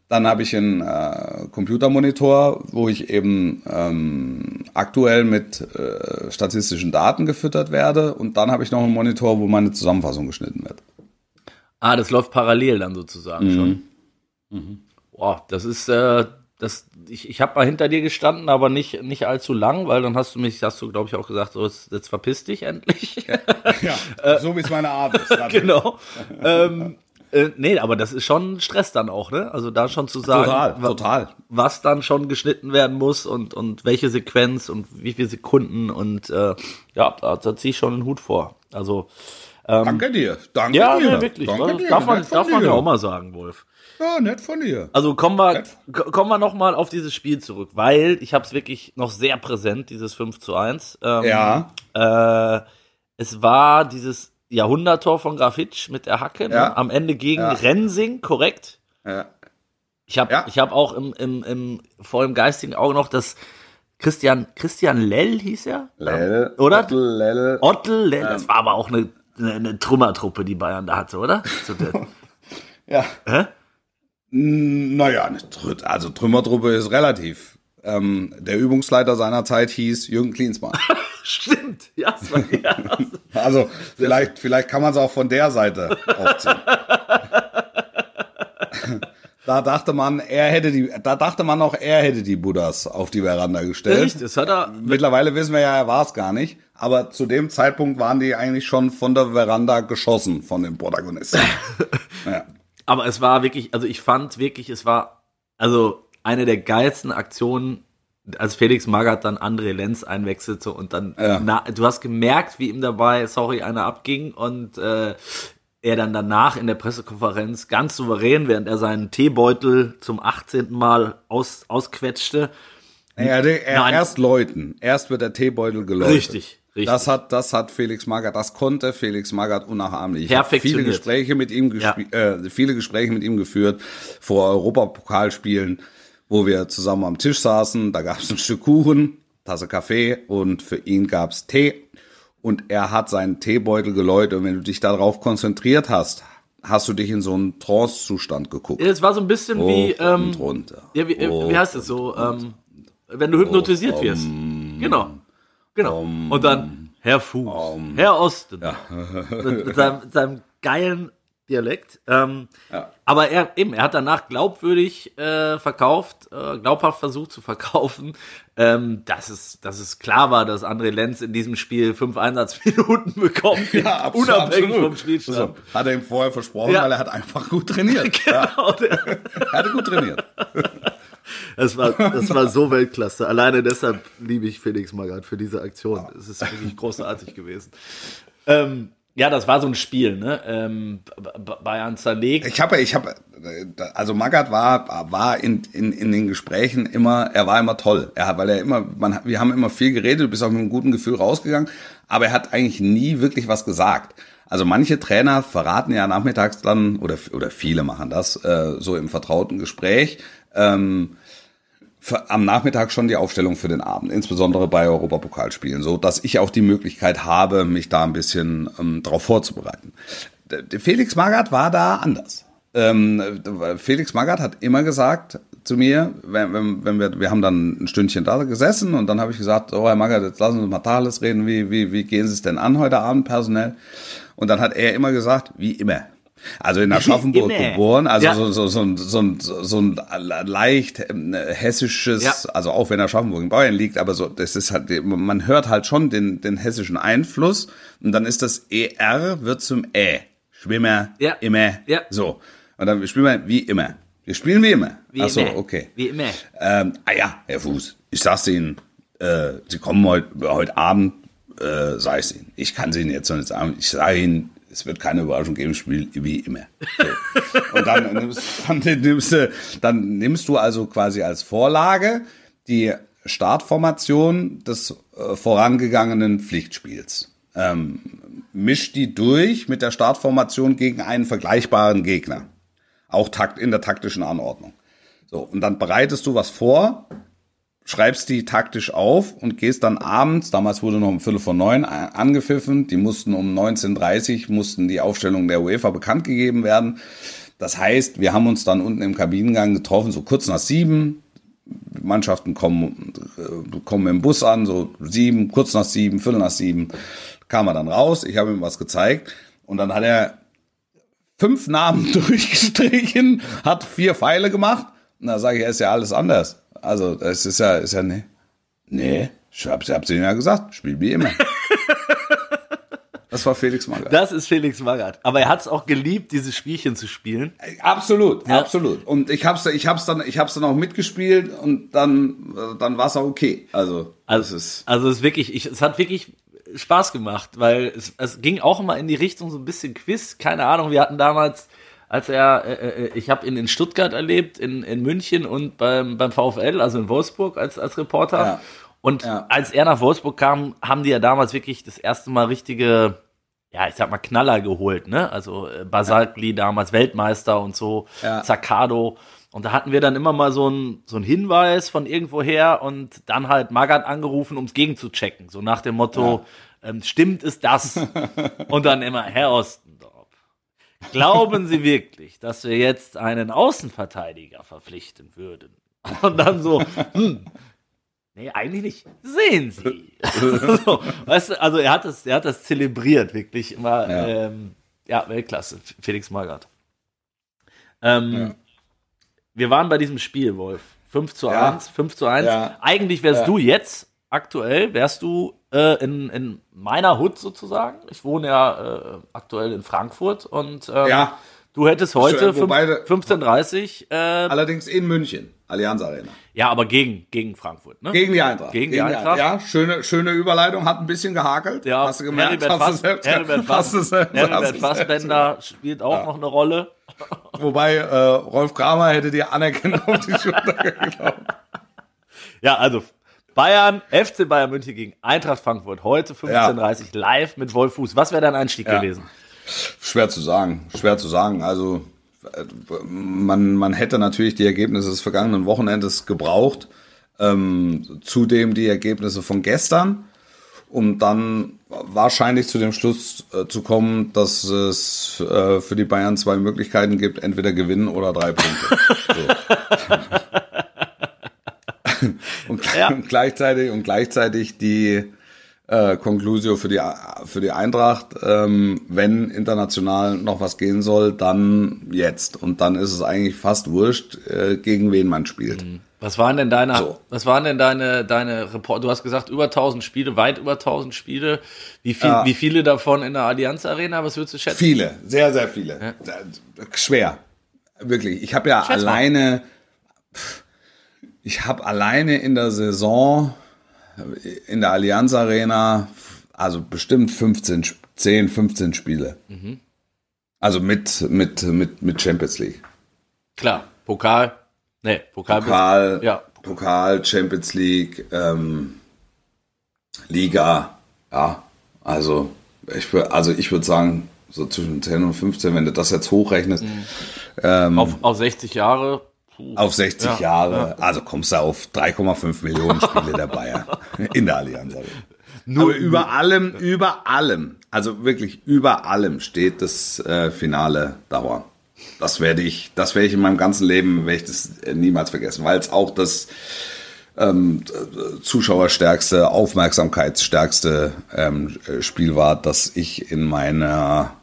Dann habe ich einen äh, Computermonitor, wo ich eben ähm, aktuell mit äh, statistischen Daten gefüttert werde. Und dann habe ich noch einen Monitor, wo meine Zusammenfassung geschnitten wird. Ah, das läuft parallel dann sozusagen Mhm. schon. Boah, das ist, äh, das, ich, ich habe mal hinter dir gestanden, aber nicht, nicht allzu lang, weil dann hast du mich, hast du, glaube ich, auch gesagt, so, jetzt, jetzt verpiss dich endlich. [LAUGHS] Ja, [LAUGHS] so wie es meine Art ist. [LAUGHS] genau. ähm, äh, nee, aber das ist schon Stress dann auch, ne? Also da schon zu sagen, Total, total. was dann schon geschnitten werden muss und, und welche Sequenz und wie viele Sekunden und äh, ja, da, da ziehe ich schon einen Hut vor. Also Danke dir. Danke ja, dir. nee, wirklich. Danke dir. darf man, darf man ja auch mal sagen, Wolf. Ja, nett von dir. Also kommen wir, kommen wir noch mal auf dieses Spiel zurück, weil ich habe es wirklich noch sehr präsent, dieses 5 zu 1. Ähm, Ja. Äh, es war dieses Jahrhunderttor von Grafitsch mit der Hacke ne? Ja. am Ende gegen Ja. Rensing, korrekt? Ja. Ich habe Ja. ich hab auch im, im, im, vor dem geistigen Auge noch das Christian, Christian Lell hieß er? Lell. Oder? Ottel, Lell. Ottel Lell, das war aber auch eine, eine, eine Trümmertruppe, die Bayern da hatte, oder? [LAUGHS] Ja. Hä? Naja, also Trümmertruppe ist relativ. Ähm, der Übungsleiter seiner Zeit hieß Jürgen Klinsmann. [LAUGHS] Stimmt, ja, es war, ja. [LAUGHS] Also vielleicht, vielleicht kann man es auch von der Seite aufziehen. Da dachte man, er hätte die, da dachte man auch, er hätte die Buddhas auf die Veranda gestellt. Richtig, das hat er. Mittlerweile wissen wir ja, er war es gar nicht. Aber zu dem Zeitpunkt waren die eigentlich schon von der Veranda geschossen von den Protagonisten. [LAUGHS] ja. Aber es war wirklich, also ich fand wirklich, es war also eine der geilsten Aktionen, als Felix Magath dann André Lenz einwechselte und dann, Ja. na, du hast gemerkt, wie ihm dabei, sorry, einer abging und äh, er dann danach in der Pressekonferenz ganz souverän, während er seinen Teebeutel zum 18. Mal aus, ausquetschte. Er, er, Nein. erst läuten. Erst wird der Teebeutel geläutet. Richtig, richtig. Das hat, das hat Felix Magath, das konnte Felix Magath unnachahmlich. Ich hab viele. Gespräche mit ihm gespie- äh, viele Gespräche mit ihm geführt vor Europapokalspielen, wo wir zusammen am Tisch saßen. Da gab es ein Stück Kuchen, Tasse Kaffee und für ihn gab es Tee. Und er hat seinen Teebeutel geläutet. Und wenn du dich darauf konzentriert hast, hast du dich in so einen Trance-Zustand geguckt. Es war so ein bisschen wie, Hoch ähm, und runter. ja, wie, Hoch wie heißt es so, ähm, wenn du hypnotisiert wirst. Genau. Genau. Und dann Herr Fuß, Herr Osten. mit, mit, seinem, mit seinem geilen Dialekt. Ähm, Aber er eben, er hat danach glaubwürdig äh, verkauft, äh, glaubhaft versucht zu verkaufen, ähm, dass, es, dass es klar war, dass André Lenz in diesem Spiel fünf Einsatzminuten [LAUGHS] bekommt, absolut, unabhängig absolut. vom Spielstand. Also, hat er ihm vorher versprochen, Ja. weil er hat einfach gut trainiert. [LAUGHS] Genau, Er hatte gut trainiert. [LAUGHS] Das war, das war so Weltklasse. Alleine deshalb liebe ich Felix Magath für diese Aktion. Es ist wirklich großartig gewesen. Ähm, ja, das war so ein Spiel, ne? Ähm, Bayern zerlegt. Ich habe, ich habe, also Magath war, war in, in, in den Gesprächen immer, er war immer toll. Er hat, weil er immer, man, wir haben immer viel geredet, du bist auch mit einem guten Gefühl rausgegangen, aber er hat eigentlich nie wirklich was gesagt. Also manche Trainer verraten ja nachmittags dann, oder, oder viele machen das, äh, so im vertrauten Gespräch, ähm, am Nachmittag schon die Aufstellung für den Abend, insbesondere bei Europapokalspielen, so dass ich auch die Möglichkeit habe, mich da ein bisschen ähm, darauf vorzubereiten. Felix Magath war da anders. Ähm, Felix Magath hat immer gesagt zu mir, wenn, wenn, wenn wir, wir haben dann ein Stündchen da gesessen und dann habe ich gesagt, oh Herr Magath, jetzt lassen Sie uns mal Tacheles reden, wie, wie, wie gehen Sie es denn an heute Abend personell? Und dann hat er immer gesagt, wie immer. Also in Aschaffenburg geboren, also ja. so, so, so, ein, so, ein, so ein leicht ähm, hessisches, ja. also auch wenn Aschaffenburg in Bayern liegt, aber so, das ist halt, man hört halt schon den, den hessischen Einfluss und dann ist das ER wird zum Ä. Schwimmer, ja. immer, ja. so. Und dann spielen wir wie immer. Wir spielen wie immer. Wie Ach so, immer. okay. Wie immer. Ähm, ah ja, Herr Fuß, ich sag's Ihnen, äh, Sie kommen heute, heute Abend äh, sage ich Ihnen. Ich kann es Ihnen jetzt noch nicht sagen. Ich sage Ihnen, es wird keine Überraschung geben, Spiel wie immer. So. Und dann nimmst, [LAUGHS] dann, nimmst du, dann nimmst du also quasi als Vorlage die Startformation des äh, vorangegangenen Pflichtspiels. Ähm, misch die durch mit der Startformation gegen einen vergleichbaren Gegner. Auch takt in der taktischen Anordnung. So, und dann bereitest du was vor, schreibst die taktisch auf und gehst dann abends, damals wurde noch um Viertel vor neun angepfiffen, die mussten um 19.30 mussten die Aufstellung der UEFA bekannt gegeben werden. Das heißt, wir haben uns dann unten im Kabinengang getroffen, so kurz nach sieben. Mannschaften kommen, äh, kommen im Bus an, so sieben, kurz nach sieben, viertel nach sieben, kam er dann raus. Ich habe ihm was gezeigt und dann hat er fünf Namen [LAUGHS] durchgestrichen, hat vier Pfeile gemacht. Und da sage ich, er ist ja alles anders. Also, das ist ja, ist ja, nee. Nee, ich hab's, hab's Ihnen ja gesagt, spiel wie immer. [LAUGHS] Das war Felix Magath. Das ist Felix Magath. Aber er hat es auch geliebt, dieses Spielchen zu spielen. Absolut, ja. absolut. Und ich hab's, ich hab's dann, ich hab's dann auch mitgespielt und dann, dann war es auch okay. Also, also es ist, also es ist wirklich, ich, es hat wirklich Spaß gemacht, weil es, es ging auch immer in die Richtung so ein bisschen Quiz. Keine Ahnung, wir hatten damals als er, äh, äh, ich habe ihn in Stuttgart erlebt, in, in München und beim, beim VfL, also in Wolfsburg als, als Reporter. Ja. Und ja. als er nach Wolfsburg kam, haben die ja damals wirklich das erste Mal richtige, ja, ich sag mal, Knaller geholt, ne? Also äh, Basalkli ja. damals Weltmeister und so, ja. Zaccardo. Und da hatten wir dann immer mal so ein so Hinweis von irgendwoher und dann halt Magath angerufen, ums gegenzuchecken. So nach dem Motto, ähm, stimmt es das? [LAUGHS] und dann immer, Herr Ost, Glauben Sie wirklich, dass wir jetzt einen Außenverteidiger verpflichten würden? Und dann so, hm, nee, eigentlich nicht. Sehen Sie. so, weißt du, also er hat das, er hat das zelebriert, wirklich immer. Ja, ähm, ja Weltklasse, Felix Magath. Ähm, ja. Wir waren bei diesem Spiel, Wolf. 5 zu ja. 1, 5 zu 1. Ja. Eigentlich wärst du jetzt aktuell, wärst du äh, in, in meiner Hut sozusagen. Ich wohne ja äh, aktuell in Frankfurt und ähm, ja. du hättest heute 15.30 äh, allerdings in München, Allianz Arena. Ja, aber gegen, gegen Frankfurt, ne? Gegen die Eintracht. Gegen, gegen die Eintracht. Ja, schöne, schöne Überleitung, hat ein bisschen gehakelt. Ja, hast du gemerkt? Heribert, hast Fass, Heribert, [LAUGHS] hast du selbst, Heribert Fassbender spielt auch ja. noch eine Rolle. [LAUGHS] Wobei äh, Rolf Kramer hätte dir anerkannt auf die Schulter [LAUGHS] geglaubt. Ja, also Bayern, FC Bayern München gegen Eintracht Frankfurt. Heute 15.30 ja. live mit Wolf Fuß. Was wäre dein Einstieg ja. gewesen? Schwer zu sagen. Schwer zu sagen. Also, man, man hätte natürlich die Ergebnisse des vergangenen Wochenendes gebraucht. Ähm, zudem die Ergebnisse von gestern, um dann wahrscheinlich zu dem Schluss äh, zu kommen, dass es äh, für die Bayern zwei Möglichkeiten gibt, entweder gewinnen oder drei Punkte. [LAUGHS] So. [LAUGHS] und, ja. und, [LAUGHS] gleichzeitig und gleichzeitig die äh, Conclusio für die für die Eintracht, ähm, wenn international noch was gehen soll, dann jetzt und dann ist es eigentlich fast wurscht, äh, gegen wen man spielt. Mhm. Was waren denn deine, so. was waren denn deine, deine Report? Du hast gesagt über 1000 Spiele, weit über 1000 Spiele. Wie viel, ja. wie viele davon in der Allianz Arena? Was würdest du schätzen? Viele, sehr, sehr viele. Ja. Schwer. Wirklich. Ich habe ja Schätz alleine, pff, ich habe alleine in der Saison in der Allianz Arena also bestimmt 15, 10, 15 Spiele. Mhm. Also mit, mit, mit, mit Champions League. Klar, Pokal. Nee, Pokal. Pokal, ja. Pokal, Champions League, ähm, Liga, ja. Also ich würde, also ich würde sagen, so zwischen 10 und 15, wenn du das jetzt hochrechnest, ähm, Auf, auf 60 Jahre. Puh. auf 60 Ja, Jahre, also kommst du auf 3,5 Millionen Spiele der Bayern [LAUGHS] in der Allianz Arena. Aber über allem, über allem, also wirklich über allem steht das äh, Finale Dauer. Das werde ich, das werde ich in meinem ganzen Leben, werde ich das äh, niemals vergessen, weil es auch das ähm, äh, zuschauerstärkste, aufmerksamkeitsstärkste ähm, äh, Spiel war, das ich in meiner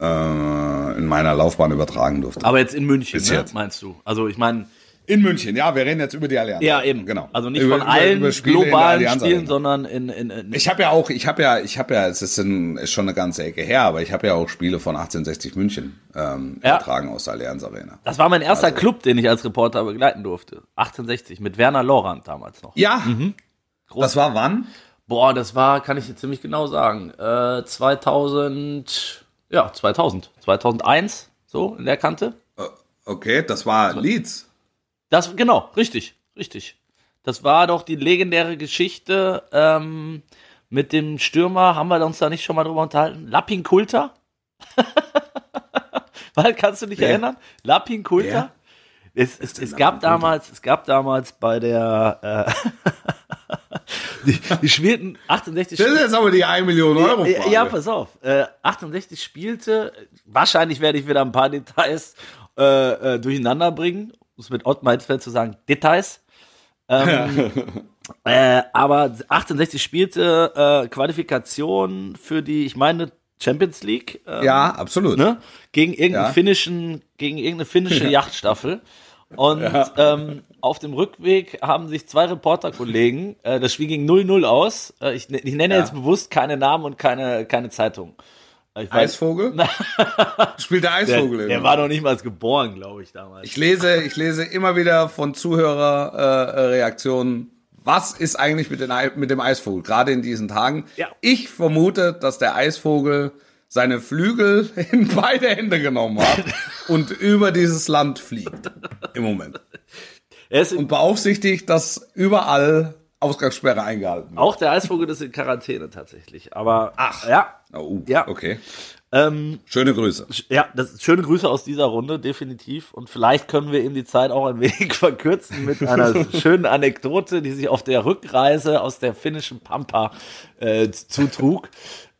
äh, in meiner Laufbahn übertragen durfte. Aber jetzt in München, ne, meinst du? Also ich meine, In München, ja, wir reden jetzt über die Allianz. ja eben. genau. Also nicht Über- von über- allen über Spiele in globalen Spielen, sondern in, in, in Ich habe ja auch, ich habe ja, ich habe ja, es ist, ein, ist schon eine ganze Ecke her, aber ich habe ja auch Spiele von 1860 München ähm, Ja. übertragen aus der Allianz Arena. Das war mein erster Also- Club, den ich als Reporter begleiten durfte. 1860 mit Werner Lorand damals noch. Ja, Mhm. das war wann? Boah, das war, kann ich dir ziemlich genau sagen, äh, 2000, ja, 2000, 2001, so in der Kante. Okay, das war Leeds. Das, genau, richtig, richtig. Das war doch die legendäre Geschichte ähm, mit dem Stürmer, haben wir uns da nicht schon mal drüber unterhalten? Lapin Kulter? [LAUGHS] Weil, kannst du dich Wer? erinnern? Lapin Kulter? Es, es, es gab damals, es gab damals bei der, äh, [LAUGHS] die, die spielten 68 Das ist jetzt aber die 1 Million Euro ja, Frage. ja, pass auf. Äh, 68 spielte, wahrscheinlich werde ich wieder ein paar Details äh, äh, durcheinander bringen, um es mit Ottmar Hitzfeld zu sagen, Details. Ähm, [LAUGHS] äh, aber 1860 spielte äh, Qualifikation für die, ich meine, Champions League. ähm, ja, absolut. ne? Gegen irgendeinen Ja. finnischen, gegen irgendeine finnische Yachtstaffel. Und ähm, auf dem Rückweg haben sich zwei Reporterkollegen, äh, das Spiel ging 0-0 aus. Äh, ich, ich nenne Ja. jetzt bewusst keine Namen und keine, keine Zeitung. Äh, Ich weiß, Eisvogel? [LAUGHS] Spielt der der, Eisvogel der immer? war noch nicht mal geboren, glaube ich, damals. Ich lese, ich lese immer wieder von Zuhörerreaktionen, äh, Reaktionen, was ist eigentlich mit, den, mit dem Eisvogel, gerade in diesen Tagen. Ja. Ich vermute, dass der Eisvogel seine Flügel [LAUGHS] in beide Hände genommen hat [LAUGHS] und über dieses Land fliegt im Moment. [LAUGHS] Und beaufsichtigt, dass überall Ausgangssperre eingehalten wird. auch der Eisvogel ist in Quarantäne tatsächlich. Aber Ach. ja, Oh, Ja. okay. ähm, Schöne Grüße. Ja, das schöne Grüße aus dieser Runde, definitiv. Und vielleicht können wir ihm die Zeit auch ein wenig [LAUGHS] verkürzen mit einer [LAUGHS] schönen Anekdote, die sich auf der Rückreise aus der finnischen Pampa äh, zutrug.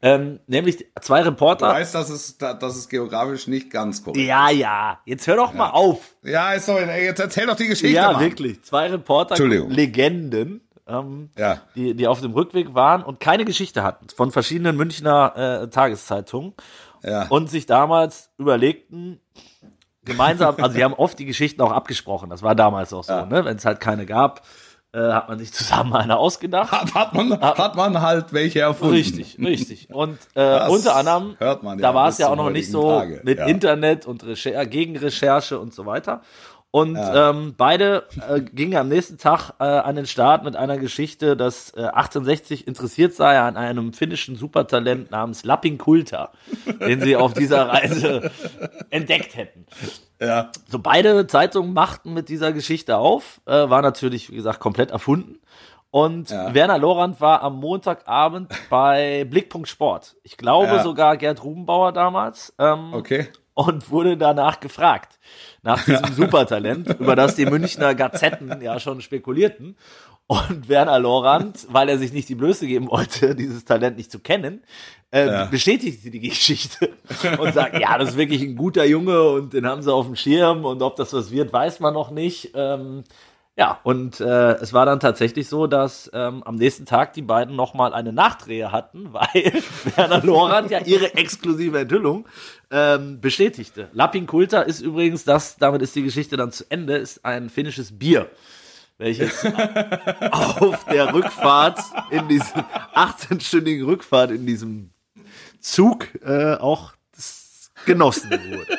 Ähm, nämlich zwei Du Reporter. weißt, dass es, da- dass es geografisch nicht ganz korrekt ist. Ja, ja, jetzt hör doch mal auf. Ja, ist doch, jetzt erzähl doch die Geschichte Ja, Mann. wirklich. Zwei Reporter. Legenden, ähm, Ja. die, die auf dem Rückweg waren und keine Geschichte hatten von verschiedenen Münchner äh, Tageszeitungen Ja. und sich damals überlegten, gemeinsam, also die haben oft die Geschichten auch abgesprochen, das war damals auch so, Ja. ne? wenn es halt keine gab, äh, hat man sich zusammen eine ausgedacht. Hat, hat, man, hat man halt welche erfunden. Richtig, richtig. Und äh, unter anderem, hört man ja da war es ja auch noch nicht so Tage, mit ja. Internet und Recher Gegenrecherche und so weiter. Und ähm, beide äh, gingen am nächsten Tag äh, an den Start mit einer Geschichte, dass äh, 1860 interessiert sei an einem finnischen Supertalent namens Lappin Kulta, [LAUGHS] den sie auf dieser Reise entdeckt hätten. Ja. So beide Zeitungen machten mit dieser Geschichte auf, äh, war natürlich, wie gesagt, komplett erfunden. Und Ja. Werner Lorand war am Montagabend bei Blickpunkt Sport. Ich glaube Ja. sogar Gerd Rubenbauer damals. Ähm, Okay. Und wurde danach gefragt, nach diesem Supertalent, über das die Münchner Gazetten ja schon spekulierten. Und Werner Lorand, weil er sich nicht die Blöße geben wollte, dieses Talent nicht zu kennen, äh, Ja. bestätigte die Geschichte und sagt, ja, das ist wirklich ein guter Junge und den haben sie auf dem Schirm und ob das was wird, weiß man noch nicht. Ähm, ja, und äh, es war dann tatsächlich so, dass ähm, am nächsten Tag die beiden nochmal eine Nachdrehe hatten, [LAUGHS] weil Werner Lorand ja ihre exklusive Enthüllung ähm, bestätigte. Lappin Kulta ist übrigens, das, damit ist die Geschichte dann zu Ende, ist ein finnisches Bier, welches [LAUGHS] auf der Rückfahrt in diesem 18-stündigen [LAUGHS] Rückfahrt in diesem Zug äh, auch genossen wurde.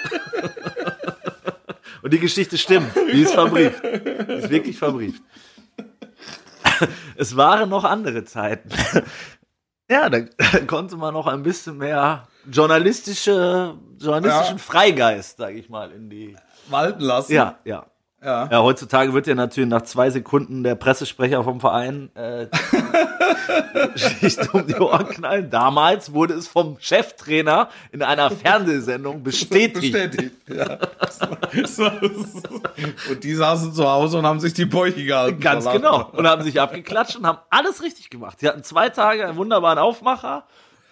Und die Geschichte stimmt. Die ist verbrieft. Die ist wirklich verbrieft. Es waren noch andere Zeiten. Ja, da konnte man noch ein bisschen mehr journalistische, journalistischen Ja. Freigeist, sage ich mal, in die. Walten lassen. Ja, ja. Ja. ja, heutzutage wird ja natürlich nach zwei Sekunden der Pressesprecher vom Verein äh, [LAUGHS] Schicht um die Ohren knallen. Damals wurde es vom Cheftrainer in einer Fernsehsendung bestätigt. bestätigt. Ja. und die saßen zu Hause und haben sich die Bäuche gehalten. Ganz genau. Und haben sich abgeklatscht und haben alles richtig gemacht. Sie hatten zwei Tage einen wunderbaren Aufmacher,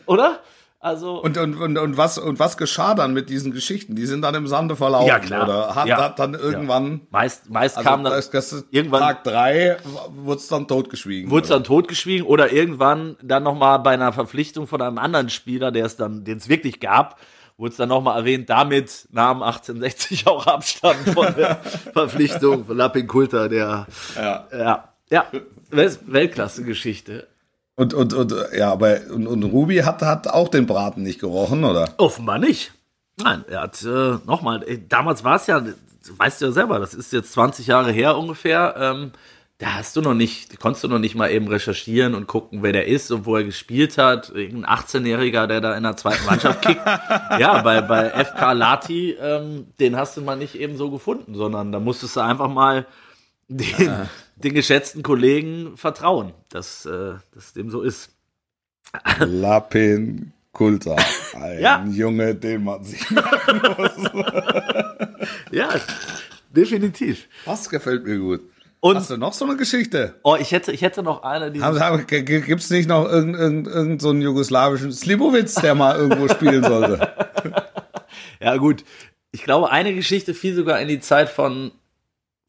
oder? Also und, und, und, und, was, und was geschah dann mit diesen Geschichten? Die sind dann im Sande verlaufen, ja, klar. oder? Hat, ja. hat dann irgendwann. Ja. Meist, meist also kam dann. Das, das irgendwann. Tag drei wurde es dann totgeschwiegen. Wurde es dann totgeschwiegen oder irgendwann dann nochmal bei einer Verpflichtung von einem anderen Spieler, der es dann, den es wirklich gab, wurde es dann nochmal erwähnt, damit nahm 1860 auch Abstand von der [LAUGHS] Verpflichtung von Lapin Kulter, der. Ja. Ja. Ja. Weltklasse-Geschichte. Und, und, und, ja, aber, und, und Ruby hat, hat auch den Braten nicht gerochen, oder? Offenbar nicht. Nein, er hat, äh, nochmal, äh, damals war es ja, weißt du ja selber, das ist jetzt 20 Jahre her ungefähr, ähm, da hast du noch nicht, konntest du noch nicht mal eben recherchieren und gucken, wer der ist und wo er gespielt hat. Irgendein 18-Jähriger, der da in der zweiten Mannschaft kickt. [LAUGHS] ja, bei, bei FK Lati, ähm, den hast du mal nicht eben so gefunden, sondern da musstest du einfach mal den, ah. Den geschätzten Kollegen vertrauen, dass äh, das dem so ist. Lapin Kulta, ein ja. Junge, den man sich merken muss. [LAUGHS] ja, definitiv. Das gefällt mir gut. Und Hast du noch so eine Geschichte? Oh, ich hätte, ich hätte noch eine. Die Gibt es nicht noch irgendeinen irgend, irgend so einen jugoslawischen Slibowitz, der mal irgendwo spielen sollte? [LAUGHS] ja, gut. Ich glaube, eine Geschichte fiel sogar in die Zeit von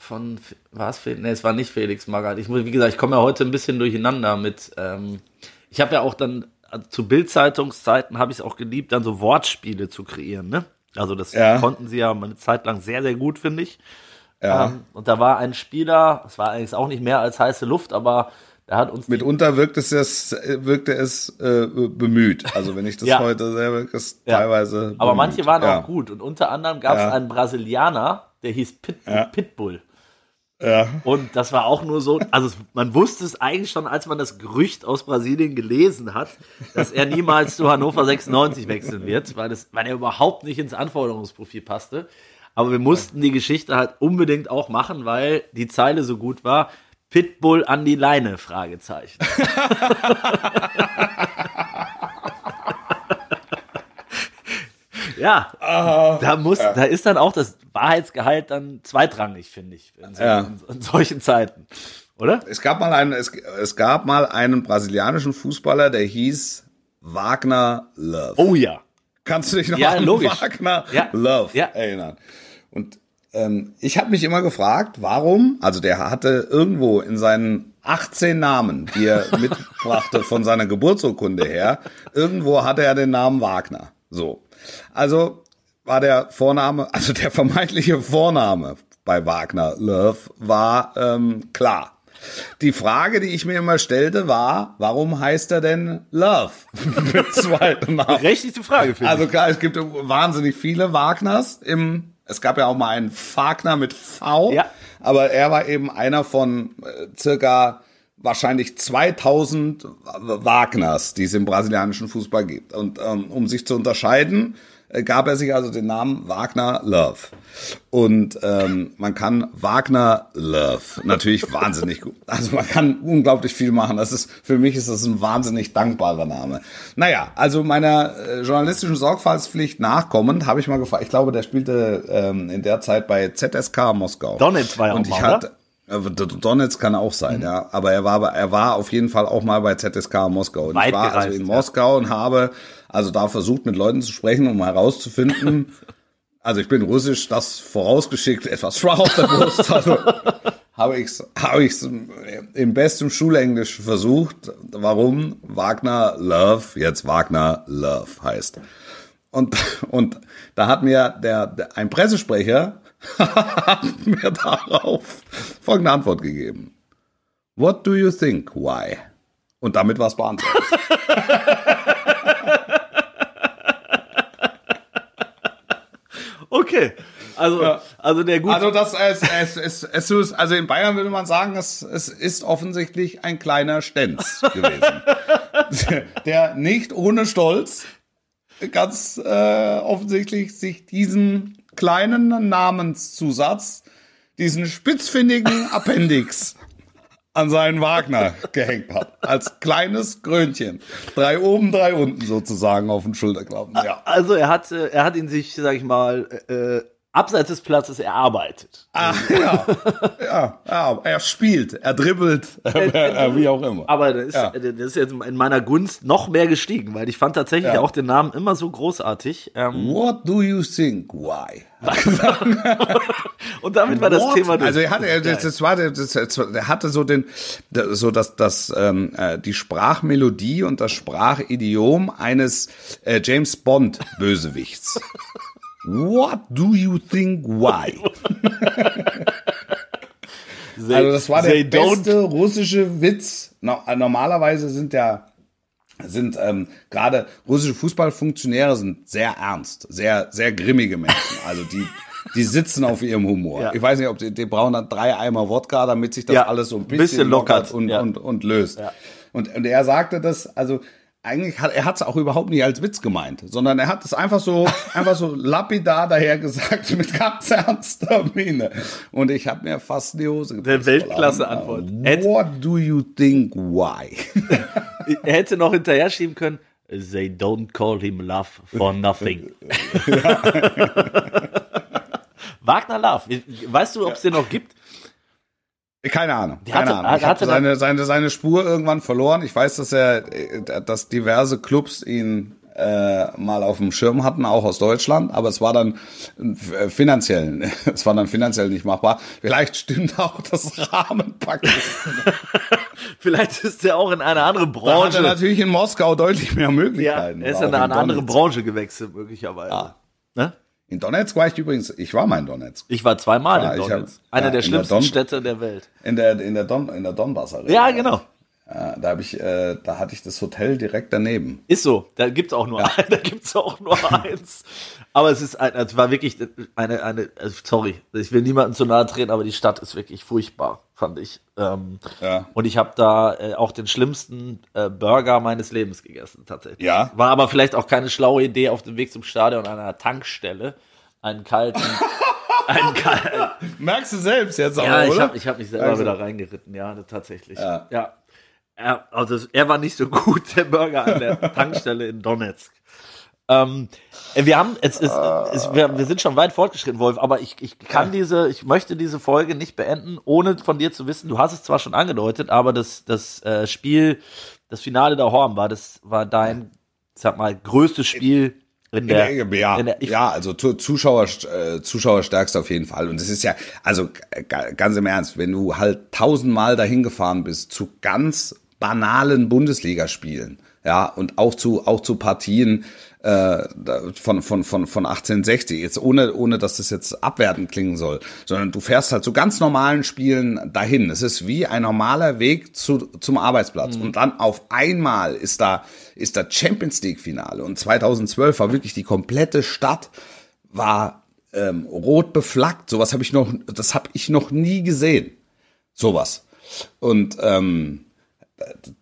von, war es Felix? Nee, es war nicht Felix Magath. Ich muss, wie gesagt, ich komme ja heute ein bisschen durcheinander mit, ähm, ich habe ja auch dann, also zu Bildzeitungszeiten habe ich es auch geliebt, dann so Wortspiele zu kreieren, ne? Also das ja. konnten sie ja eine Zeit lang sehr, sehr gut, finde ich. Ja. Ähm, und da war ein Spieler, es war eigentlich auch nicht mehr als heiße Luft, aber da hat uns mitunter wirkt es es wirkte es äh, bemüht. Also wenn ich das [LAUGHS] ja. heute selber ist ja. teilweise. Aber bemüht. manche waren auch gut und unter anderem gab es einen Brasilianer, der hieß Pit Pitbull. Ja. Und das war auch nur so, also man wusste es eigentlich schon, als man das Gerücht aus Brasilien gelesen hat, dass er niemals zu Hannover 96 wechseln wird, weil, das, weil er überhaupt nicht ins Anforderungsprofil passte. Aber wir mussten die Geschichte halt unbedingt auch machen, weil die Zeile so gut war. Pitbull an die Leine? Fragezeichen. [LAUGHS] Ja, uh, da muss, ja. da ist dann auch das Wahrheitsgehalt dann zweitrangig, finde ich, in, so, ja. in, in, solchen Zeiten, oder? Es gab mal einen, es, es gab mal einen brasilianischen Fußballer, der hieß Wagner Love. Oh ja. Kannst du dich noch ja, an logisch. Wagner ja. Love ja. erinnern? Und ähm, ich habe mich immer gefragt, warum, also der hatte irgendwo in seinen 18 Namen, die er [LAUGHS] mitbrachte von seiner Geburtsurkunde her, irgendwo hatte er den Namen Wagner. So. Also war der Vorname, [LAUGHS] also der vermeintliche Vorname bei Wagner Love war ähm, klar. Die Frage, die ich mir immer stellte, war, warum heißt er denn Love [LAUGHS] mit zweiten Namen? Berechtigte Frage, finde Also klar, es gibt wahnsinnig viele Wagners im, es gab ja auch mal einen Wagner mit V, ja. aber er war eben einer von äh, circa wahrscheinlich 2000 Wagners, die es im brasilianischen Fußball gibt. Und ähm, um sich zu unterscheiden, äh, gab er sich also den Namen Wagner Love. Und ähm, man kann Wagner Love natürlich wahnsinnig gut. Also man kann unglaublich viel machen. Das ist für mich ist das ein wahnsinnig dankbarer Name. Naja, also meiner äh, journalistischen Sorgfaltspflicht nachkommend habe ich mal gefragt. Ich glaube, der spielte ähm, in der Zeit bei ZSK Moskau. Donetsk war ja Und ich hatte, Donetsk kann auch sein, mhm. ja. Aber er war, er war auf jeden Fall auch mal bei ZSK Moskau. Und Weit ich war gereist, also in Moskau ja. und habe also da versucht mit Leuten zu sprechen, um herauszufinden. [LAUGHS] also ich bin russisch, das vorausgeschickt, etwas schwach auf der Brust. Also habe ich es habe ich's im besten Schulenglisch versucht, warum Wagner Love jetzt Wagner Love heißt. Und, und da hat mir der, der ein Pressesprecher hat [LAUGHS] mir darauf folgende Antwort gegeben. What do you think? Why? Und damit war es beantwortet. [LAUGHS] okay. Also, ja. also der gute. Also das es, es, es, es, es, also in Bayern würde man sagen, es, es ist offensichtlich ein kleiner Stenz gewesen. [LAUGHS] der nicht ohne Stolz ganz äh, offensichtlich sich diesen kleinen Namenszusatz diesen spitzfindigen [LAUGHS] Appendix an seinen Wagner gehängt hat. Als kleines Krönchen. Drei oben, drei unten sozusagen auf den Schulterklappen. Ja. Also er hat, äh, er hat ihn sich, sag ich mal, äh, abseits des Platzes erarbeitet. Ah, ja. ja, ja, er spielt, er dribbelt, äh, [LAUGHS] wie auch immer. Aber das ist, Ja. das ist jetzt in meiner Gunst noch mehr gestiegen, weil ich fand tatsächlich Ja. auch den Namen immer so großartig. Ähm, What do you think? Why? [LAUGHS] und damit war das What? Thema durch. Also er hatte, er- das, das war, das, er hatte so den, so dass das ähm, äh, die Sprachmelodie und das Sprachidiom eines äh, James Bond Bösewichts. [LAUGHS] What do you think? Why? [LAUGHS] They- Also das war der don't- beste russische Witz. No, normalerweise sind ja sind ähm, gerade russische Fußballfunktionäre sind sehr ernst, sehr sehr grimmige Menschen. Also die die sitzen auf ihrem Humor. Ja. Ich weiß nicht, ob die, die brauchen dann drei Eimer Wodka, damit sich das Ja, alles so ein ein bisschen, bisschen lockert, und, ja. und, und löst. Ja. Und, und er sagte das, also eigentlich hat er hat es auch überhaupt nicht als Witz gemeint, sondern er hat es einfach so [LAUGHS] einfach so lapidar daher gesagt [LAUGHS] mit ganz ernster Miene. Und ich habe mir fast die Hose Der geputzt. Weltklasse-Antwort. What do you think? Why? [LAUGHS] Er hätte noch hinterher schieben können, they don't call him love for nothing. Wagner Love, weißt du, ob es den noch gibt? Keine Ahnung. Keine hatte- Ahnung. Ich habe seine, seine, seine Spur irgendwann verloren. Ich weiß, dass er, äh, dass diverse Clubs ihn äh, mal auf dem Schirm hatten, auch aus Deutschland, aber es war dann äh, finanziell, [LAUGHS] es war dann finanziell nicht machbar. Vielleicht stimmt auch das Rahmenpaket. [LAUGHS] Vielleicht ist er auch in eine andere Da hat er Branche. natürlich in Moskau deutlich mehr Ja, Möglichkeiten. er ist in eine Donetsk. andere Branche gewechselt, möglicherweise. Ja. Ne? In Donetsk war ich übrigens, ich war mal in Donetsk. Ich war zweimal Ja, in Donetsk. hab- Einer ja, der der schlimmsten Don- Städte der Welt. In der, in der, Don, in der Donbass Arena. Ja, genau. Ja, da habe ich, äh, da hatte ich das Hotel direkt daneben. Ist so. Da gibt's auch nur, [LAUGHS] da gibt's auch nur [LAUGHS] eins. Aber es ist, ein, es war wirklich eine, eine, also sorry, ich will niemandem zu nahe treten, aber die Stadt ist wirklich furchtbar, fand ich. Ähm, Ja. Und ich habe da äh, auch den schlimmsten äh, Burger meines Lebens gegessen, tatsächlich. Ja? War aber vielleicht auch keine schlaue Idee auf dem Weg zum Stadion an einer Tankstelle einen kalten, [LAUGHS] einen kalten, Merkst du selbst jetzt auch, ja, ich oder? habe ich hab mich selber Also- wieder reingeritten, ja, tatsächlich. Ja. ja. Er, also er war nicht so gut, der Burger an der [LAUGHS] Tankstelle in Donetsk. Ähm, wir haben, es ist, es, wir, wir sind schon weit fortgeschritten, Wolf, aber ich, ich kann diese, ich möchte diese Folge nicht beenden, ohne von dir zu wissen. Du hast es zwar schon angedeutet, aber das, das äh, Spiel, das Finale der Horn war, das war dein, sag mal, größtes Spiel in der, In der, ja, in der ja, also Zuschauer, äh, Zuschauerstärkste auf jeden Fall. Und es ist ja, also ganz im Ernst, wenn du halt tausendmal dahin gefahren bist zu ganz banalen Bundesligaspielen, ja, und auch zu auch zu Partien äh, von von von von 1860 jetzt ohne ohne dass das jetzt abwertend klingen soll, sondern du fährst halt zu ganz normalen Spielen dahin. Es ist wie ein normaler Weg zu zum Arbeitsplatz und dann auf einmal ist da ist da Champions League Finale und 2012 war wirklich die komplette Stadt war ähm, rot beflaggt. Sowas habe ich noch das habe ich noch nie gesehen. Sowas. Und ähm,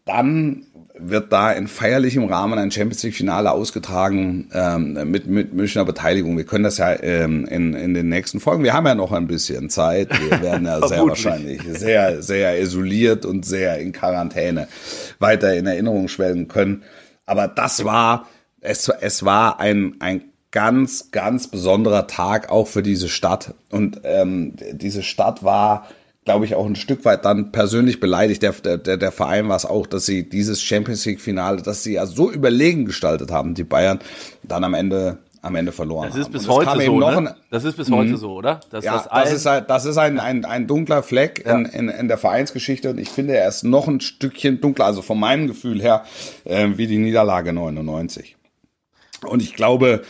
dann wird da in feierlichem Rahmen ein Champions League Finale ausgetragen ähm, mit, mit Münchner Beteiligung. Wir können das ja ähm, in, in den nächsten Folgen. Wir haben ja noch ein bisschen Zeit. Wir [LAUGHS] werden ja sehr wahrscheinlich sehr, sehr isoliert und sehr in Quarantäne weiter in Erinnerung schwelgen können. Aber das war, es, es war ein, ein ganz, ganz besonderer Tag auch für diese Stadt. Und ähm, diese Stadt war glaube ich, auch ein Stück weit dann persönlich beleidigt. Der, der, der Verein war es auch, dass sie dieses Champions League-Finale, dass sie ja so überlegen gestaltet haben, die Bayern, dann am Ende, am Ende verloren das ist haben. bis es heute so, ne? Das ist bis heute so, oder? Dass ja, das, ein- ist das ist ein, ein, ein dunkler Fleck in, in, in der Vereinsgeschichte und ich finde, er ist noch ein Stückchen dunkler, also von meinem Gefühl her, äh, wie die Niederlage 99. Und ich glaube,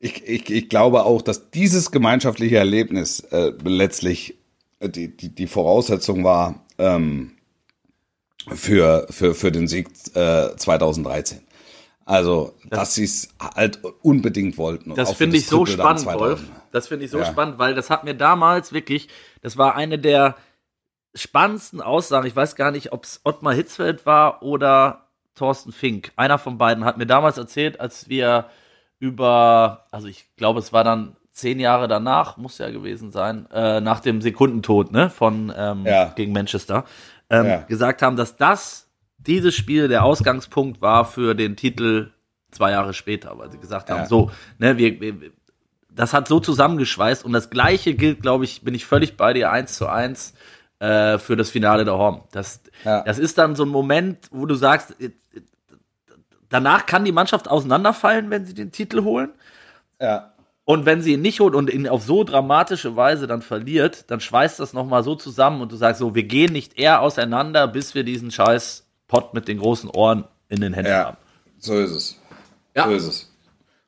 ich, ich, ich glaube auch, dass dieses gemeinschaftliche Erlebnis äh, letztlich die, die, die Voraussetzung war ähm, für, für, für den Sieg äh, 2013. Also, dass sie es halt unbedingt wollten. Das finde ich so Triple dann spannend, 2000. Wolf. Das finde ich so Ja. spannend, weil das hat mir damals wirklich, das war eine der spannendsten Aussagen. Ich weiß gar nicht, ob es Ottmar Hitzfeld war oder Thorsten Fink. Einer von beiden hat mir damals erzählt, als wir über, also ich glaube, es war dann zehn Jahre danach, muss ja gewesen sein, äh, nach dem Sekundentod ne, von ähm, Ja. gegen Manchester, ähm, Ja. gesagt haben, dass das, dieses Spiel der Ausgangspunkt war für den Titel zwei Jahre später, weil sie gesagt haben, Ja. so, ne, wir, wir, das hat so zusammengeschweißt und das gleiche gilt, glaube ich, bin ich völlig bei dir, eins zu eins äh, für das Finale der Horm. Das, das ist dann so ein Moment, wo du sagst, äh, danach kann die Mannschaft auseinanderfallen, wenn sie den Titel holen. Ja. Und wenn sie ihn nicht holt und ihn auf so dramatische Weise dann verliert, dann schweißt das nochmal so zusammen und du sagst so, wir gehen nicht eher auseinander, bis wir diesen scheiß Pott mit den großen Ohren in den Händen Ja, haben. so ist es. Ja. So ist es.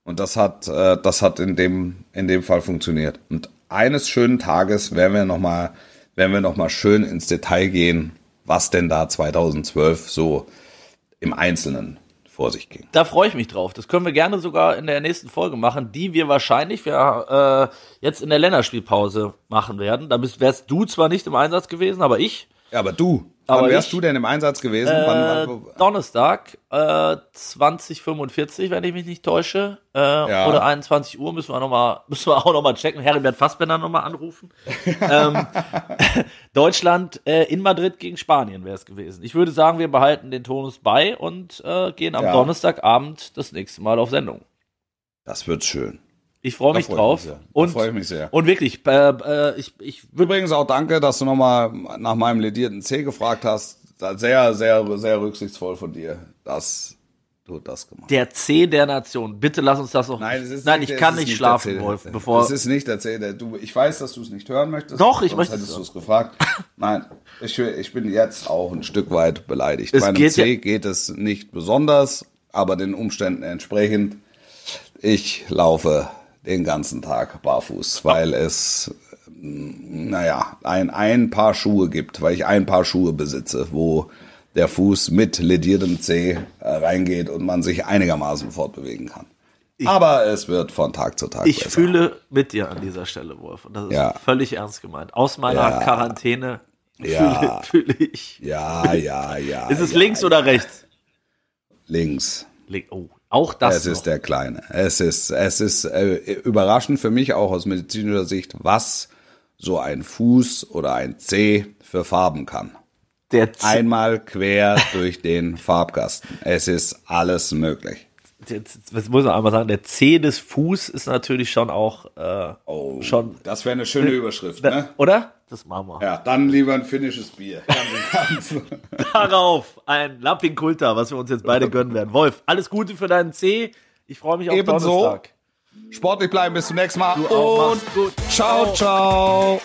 Und das hat, äh, das hat in dem, in dem Fall funktioniert. Und eines schönen Tages werden wir noch mal, werden wir noch mal schön ins Detail gehen, was denn da 2012 so im Einzelnen vor sich ging. Da freue ich mich drauf. Das können wir gerne sogar in der nächsten Folge machen, die wir wahrscheinlich wir, äh, jetzt in der Länderspielpause machen werden. Da bist, wärst du zwar nicht im Einsatz gewesen, aber ich. Ja, aber du, Aber wann wärst ich- du denn im Einsatz gewesen? Äh, wann, wann, Donnerstag, äh, 2045, wenn ich mich nicht täusche. Äh, Oder 21 Uhr müssen wir, noch mal, [LAUGHS] müssen wir auch nochmal checken. Heribert Fassbender nochmal anrufen. [LAUGHS] ähm, [LAUGHS] Deutschland äh, in Madrid gegen Spanien wäre es gewesen. Ich würde sagen, wir behalten den Tonus bei und äh, gehen am Ja. Donnerstagabend das nächste Mal auf Sendung. das wird schön. Ich freue mich freu drauf. mich und, freu ich mich sehr. und wirklich, äh, äh, ich, ich Übrigens auch danke, dass du nochmal nach meinem ledierten C gefragt hast. Sehr, sehr, sehr rücksichtsvoll von dir, dass du das gemacht hast. der C der Nation. Bitte lass uns das noch. Nein, es ist Nein nicht, ich kann nicht schlafen, Wolf. Bevor, Es ist nicht der C, der du. Ich weiß, dass du es nicht hören möchtest. Doch, ich möchte hättest es du es gefragt. Nein, ich, ich bin jetzt auch ein Stück weit beleidigt. Es Bei einem geht C ja- geht es nicht besonders, aber den Umständen entsprechend. Ich laufe den ganzen Tag barfuß, weil es, mm, naja, ein, ein Paar Schuhe gibt, weil ich ein Paar Schuhe besitze, wo der Fuß mit lediertem C äh, reingeht und man sich einigermaßen fortbewegen kann. aber es wird von Tag zu Tag Ich besser. fühle mit dir an dieser Stelle, Wolf. Und das ist Ja. völlig ernst gemeint. Aus meiner Ja. Quarantäne Ja. fühle, fühle ich. Ja, ja, ja. [LAUGHS] Ist es links oder rechts? Links. Link- Oh, auch das. es ist noch. der Kleine. Es ist, es ist äh, überraschend für mich auch aus medizinischer Sicht, was so ein Fuß oder ein C für Farben kann. Einmal quer durch den Farbkasten. Es ist alles möglich. Das muss man einmal sagen, der C des Fuß ist natürlich schon auch äh, Oh, schon. Das wäre eine schöne Überschrift, ne? Oder? Das machen wir. Ja, dann lieber ein finnisches Bier. [LAUGHS] Darauf ein Lapping Kulta, was wir uns jetzt beide gönnen werden. Wolf, alles Gute für deinen C. Ich freue mich auf Ebenso. Donnerstag. Sportlich bleiben, bis zum nächsten Mal. Du auch, Und gut. ciao, ciao.